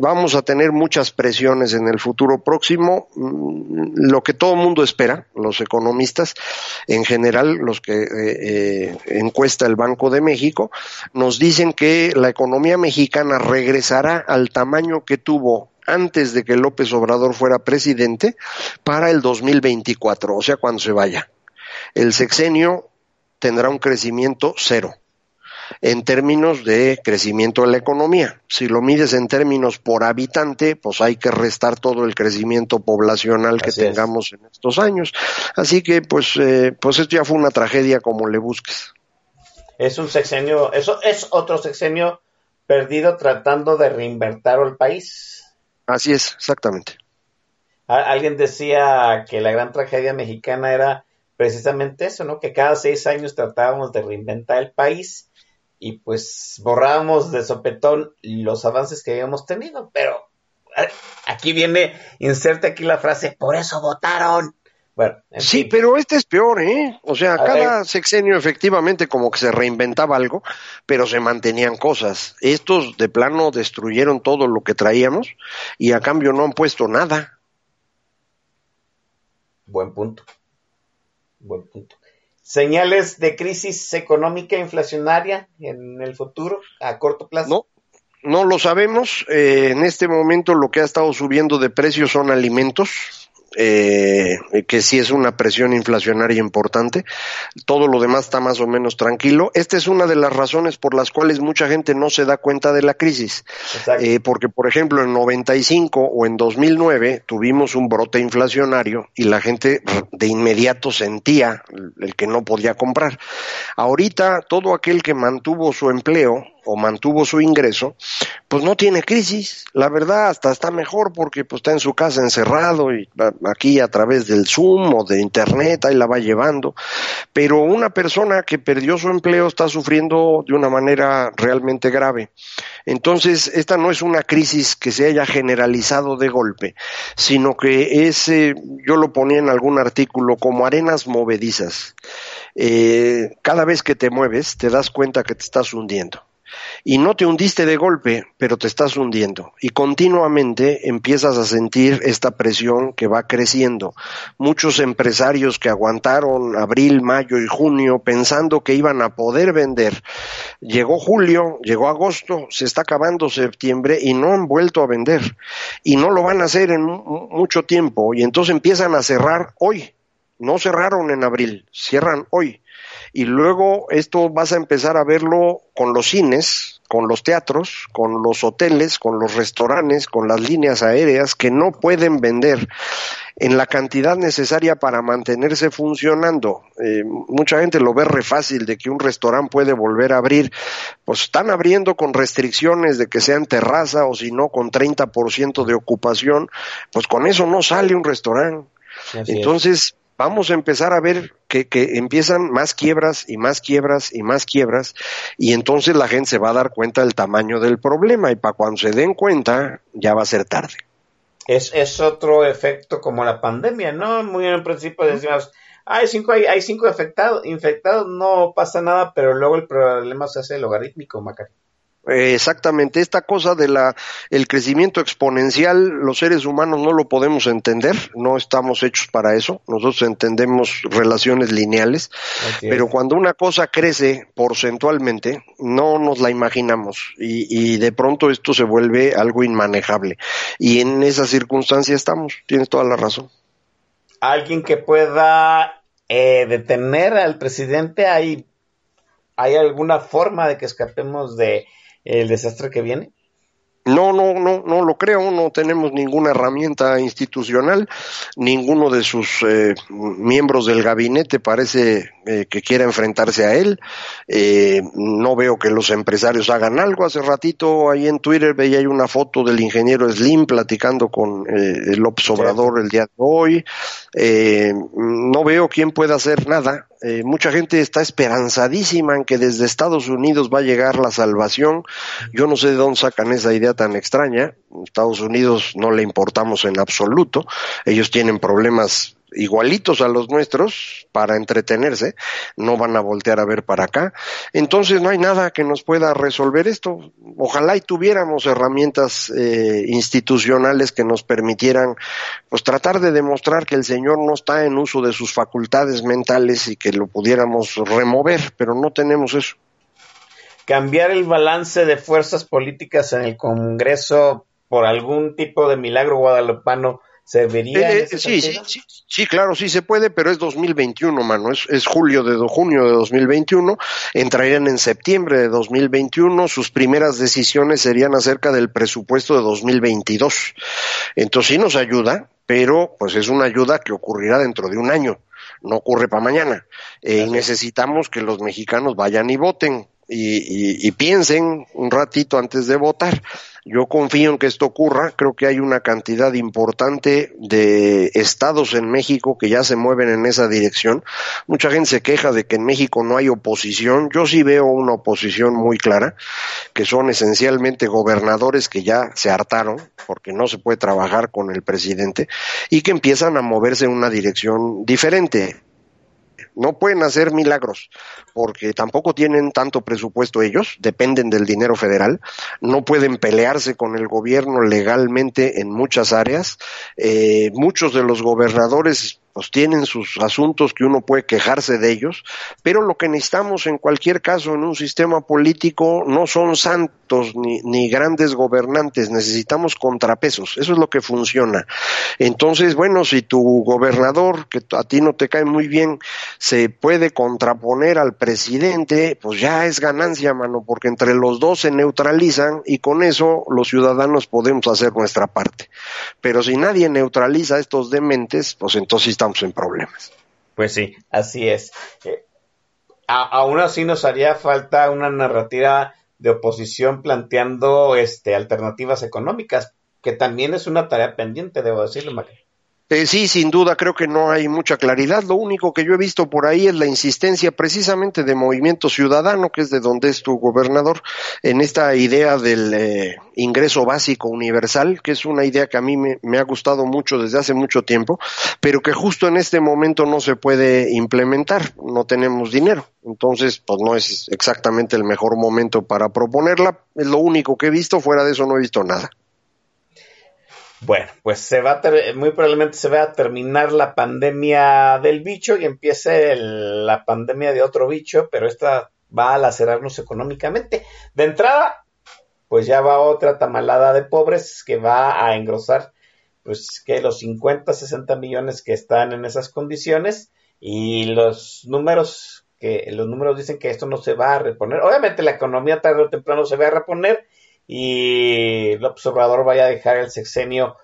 Vamos a tener muchas presiones en el futuro próximo. Lo que todo mundo espera, los economistas en general, los que eh, eh, encuesta el Banco de México, nos dicen que la economía mexicana regresará al tamaño que tuvo antes de que López Obrador fuera presidente para el 2024, o sea, cuando se vaya. El sexenio tendrá un crecimiento cero en términos de crecimiento de la economía. Si lo mides en términos por habitante, pues hay que restar todo el crecimiento poblacional que Así tengamos en estos años. Así que, pues, eh, pues esto ya fue una tragedia como le busques. Es un sexenio, eso es otro sexenio perdido tratando de reinvertir el país. Así es, exactamente. Alguien decía que la gran tragedia mexicana era precisamente eso, ¿no? Que cada seis años tratábamos de reinventar el país y pues borrábamos de sopetón los avances que habíamos tenido, pero aquí viene, inserte aquí la frase, por eso votaron. Bueno, en Sí, fin. pero este es peor, ¿eh? O sea, A cada ver. sexenio efectivamente como que se reinventaba algo, pero se mantenían cosas. Estos de plano destruyeron todo lo que traíamos y a cambio no han puesto nada. Buen punto. Buen punto. Señales de crisis económica inflacionaria en el futuro, a corto plazo. No, no lo sabemos. Eh, en este momento lo que ha estado subiendo de precios son alimentos. Eh, que sí es una presión inflacionaria importante. Todo lo demás está más o menos tranquilo. Esta es una de las razones por las cuales mucha gente no se da cuenta de la crisis. Eh, porque, por ejemplo, en 95 o en 2009 tuvimos un brote inflacionario y la gente de inmediato sentía el que no podía comprar. Ahorita, todo aquel que mantuvo su empleo o mantuvo su ingreso, pues no tiene crisis, la verdad hasta está mejor porque pues está en su casa encerrado y aquí a través del Zoom o de internet ahí la va llevando, pero una persona que perdió su empleo está sufriendo de una manera realmente grave. Entonces, esta no es una crisis que se haya generalizado de golpe, sino que es, eh, yo lo ponía en algún artículo, como arenas movedizas. Eh, cada vez que te mueves, te das cuenta que te estás hundiendo y no te hundiste de golpe, pero te estás hundiendo. Y continuamente empiezas a sentir esta presión que va creciendo. Muchos empresarios que aguantaron abril, mayo y junio pensando que iban a poder vender, llegó julio, llegó agosto, se está acabando septiembre y no han vuelto a vender. Y no lo van a hacer en mucho tiempo. Y entonces empiezan a cerrar hoy. No cerraron en abril, cierran hoy y luego esto vas a empezar a verlo con los cines, con los teatros, con los hoteles, con los restaurantes, con las líneas aéreas que no pueden vender en la cantidad necesaria para mantenerse funcionando. Eh, mucha gente lo ve re fácil de que un restaurante puede volver a abrir, pues están abriendo con restricciones de que sean terraza o si no con 30% de ocupación, pues con eso no sale un restaurante. Entonces, vamos a empezar a ver que, que, empiezan más quiebras y más quiebras y más quiebras y entonces la gente se va a dar cuenta del tamaño del problema y para cuando se den cuenta ya va a ser tarde. Es, es otro efecto como la pandemia, ¿no? Muy en el principio decíamos, hay cinco, hay, hay cinco infectados, infectados, no pasa nada, pero luego el problema se hace logarítmico, Macari. Exactamente, esta cosa de la el crecimiento exponencial, los seres humanos no lo podemos entender, no estamos hechos para eso, nosotros entendemos relaciones lineales, pero cuando una cosa crece porcentualmente, no nos la imaginamos y, y, de pronto esto se vuelve algo inmanejable. Y en esa circunstancia estamos, tienes toda la razón. Alguien que pueda eh, detener al presidente, ¿hay, ¿hay alguna forma de que escapemos de el desastre que viene? No, no, no, no lo creo. No tenemos ninguna herramienta institucional. Ninguno de sus eh, miembros del gabinete parece eh, que quiera enfrentarse a él. Eh, no veo que los empresarios hagan algo. Hace ratito ahí en Twitter veía una foto del ingeniero Slim platicando con el López Obrador el día de hoy. no veo quién pueda hacer nada. Eh, mucha gente está esperanzadísima en que desde Estados Unidos va a llegar la salvación. Yo no sé de dónde sacan esa idea tan extraña. Estados Unidos no le importamos en absoluto. Ellos tienen problemas igualitos a los nuestros para entretenerse, no van a voltear a ver para acá. Entonces no hay nada que nos pueda resolver esto. Ojalá y tuviéramos herramientas eh, institucionales que nos permitieran pues tratar de demostrar que el Señor no está en uso de sus facultades mentales y que lo pudiéramos remover, pero no tenemos eso. Cambiar el balance de fuerzas políticas en el Congreso por algún tipo de milagro guadalupano ¿Serviría eh, sí, sí, sí, sí, claro, sí se puede, pero es 2021, mano. Es, es julio de junio de 2021. Entrarían en septiembre de 2021. Sus primeras decisiones serían acerca del presupuesto de 2022. Entonces sí nos ayuda, pero pues es una ayuda que ocurrirá dentro de un año. No ocurre para mañana. Eh, necesitamos que los mexicanos vayan y voten y, y, piensen un ratito antes de votar. Yo confío en que esto ocurra. Creo que hay una cantidad importante de estados en México que ya se mueven en esa dirección. Mucha gente se queja de que en México no hay oposición. Yo sí veo una oposición muy clara, que son esencialmente gobernadores que ya se hartaron porque no se puede trabajar con el presidente y que empiezan a moverse en una dirección diferente no pueden hacer milagros porque tampoco tienen tanto presupuesto ellos, dependen del dinero federal, no pueden pelearse con el gobierno legalmente en muchas áreas. Eh, muchos de los gobernadores pues tienen sus asuntos que uno puede quejarse de ellos, pero lo que necesitamos en cualquier caso en un sistema político no son santos ni, grandes gobernantes, necesitamos contrapesos, eso es lo que funciona. Entonces, bueno, si tu gobernador, que a ti no te cae muy bien, se puede contraponer al presidente, pues ya es ganancia, mano, porque entre los dos se neutralizan y con eso los ciudadanos podemos hacer nuestra parte. Pero si nadie neutraliza a estos dementes, pues entonces estamos problemas. Pues sí, así es. Eh, a, aún así nos haría falta una narrativa de oposición planteando este, alternativas económicas, que también es una tarea pendiente, debo decirlo, Macario. Eh, sí, sin duda, creo que no hay mucha claridad. Lo único que yo he visto por ahí es la insistencia precisamente de Movimiento Ciudadano, que es de donde es tu gobernador, en esta idea del eh, ingreso básico universal, que es una idea que a mí me, me, ha gustado mucho desde hace mucho tiempo, pero que justo en este momento no se puede implementar, no tenemos dinero. Entonces, pues no es exactamente el mejor momento para proponerla. Es lo único que he visto, fuera de eso no he visto nada. Bueno, pues se va a muy probablemente se va a terminar la pandemia del bicho y empiece la pandemia de otro bicho, pero esta va a lacerarnos económicamente. De entrada, pues ya va otra tamalada de pobres que va a engrosar, pues que los 50, 60 millones que están en esas condiciones y los números que los números dicen que esto no se va a reponer. Obviamente la economía tarde o temprano se va a reponer y López Obrador vaya a dejar el sexenio,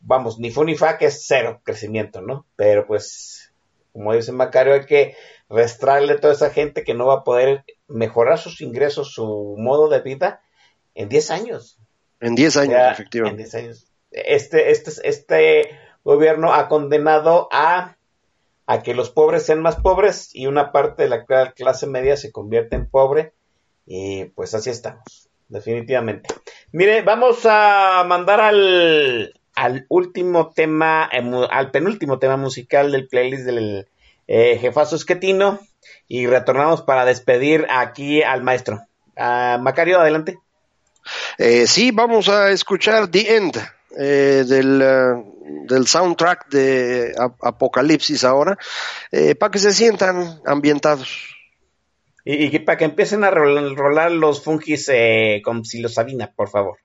vamos, ni fu ni fa, que es cero crecimiento, ¿no? Pero pues, como dice Macario, hay que restrarle a toda esa gente que no va a poder mejorar sus ingresos, su modo de vida en 10 años. En 10 años, O sea, efectivamente. En 10 años. Este, este, este gobierno ha condenado a, a que los pobres sean más pobres y una parte de la clase media se convierte en pobre y pues así estamos definitivamente. Mire, vamos a mandar al, al último tema, eh, al penúltimo tema musical del playlist del eh, jefazo esquetino y retornamos para despedir aquí al maestro. Uh, Macario, adelante. Eh, sí, vamos a escuchar The End eh, del, uh, del soundtrack de Apocalipsis ahora, eh, para que se sientan ambientados. Y, y, para que empiecen a rolar, los fungis eh, con psilocibina, por favor.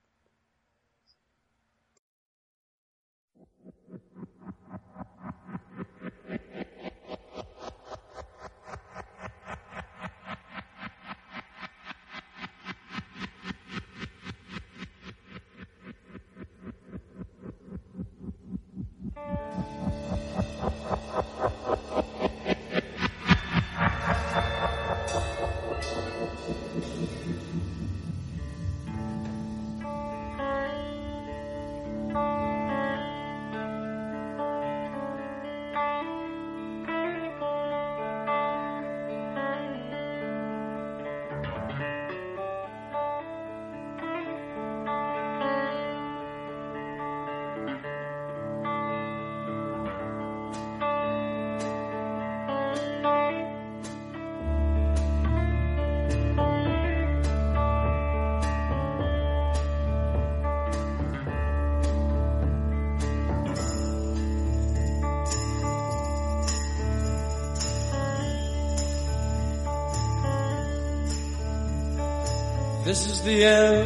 The end,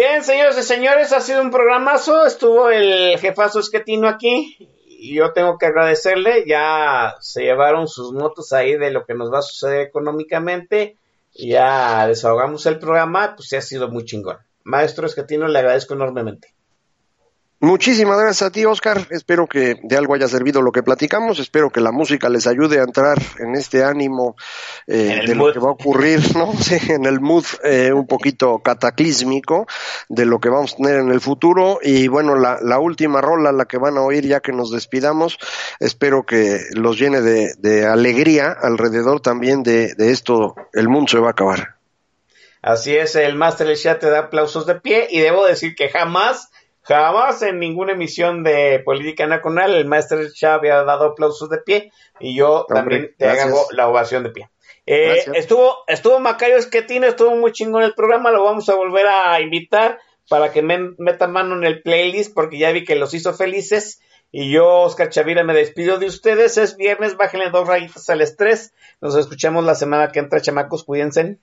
Bien, señores y señores, ha sido un programazo. Estuvo el jefazo esquetino aquí. Y yo tengo que agradecerle. Ya se llevaron sus motos ahí de lo que nos va a suceder económicamente. Ya desahogamos el programa. Pues ya ha sido muy chingón. Maestro esquetino, le agradezco enormemente. Muchísimas gracias a ti, Oscar. Espero que de algo haya servido lo que platicamos. Espero que la música les ayude a entrar en este ánimo eh, En de mood. lo que va a ocurrir, ¿no? Sí, en el mood eh, un poquito cataclísmico de lo que vamos a tener en el futuro. Y bueno, la, la última rola, la que van a oír ya que nos despidamos, espero que los llene de, de alegría alrededor también de, de esto. El mundo se va a acabar. Así es, el Master del Chat te da aplausos de pie. Y debo decir que jamás, jamás en ninguna emisión de Política Nacional el del Chat había dado aplausos de pie. Y yo Hombre, también te gracias. hago la ovación de pie. Eh, estuvo, estuvo Macayo Esquetino, estuvo muy chingón el programa, lo vamos a volver a invitar para que me meta mano en el playlist porque ya vi que los hizo felices. Y yo, Oscar Chavira, me despido de ustedes. Es viernes, bájenle dos rayitas al estrés. Nos escuchamos la semana que entra, chamacos, cuídense.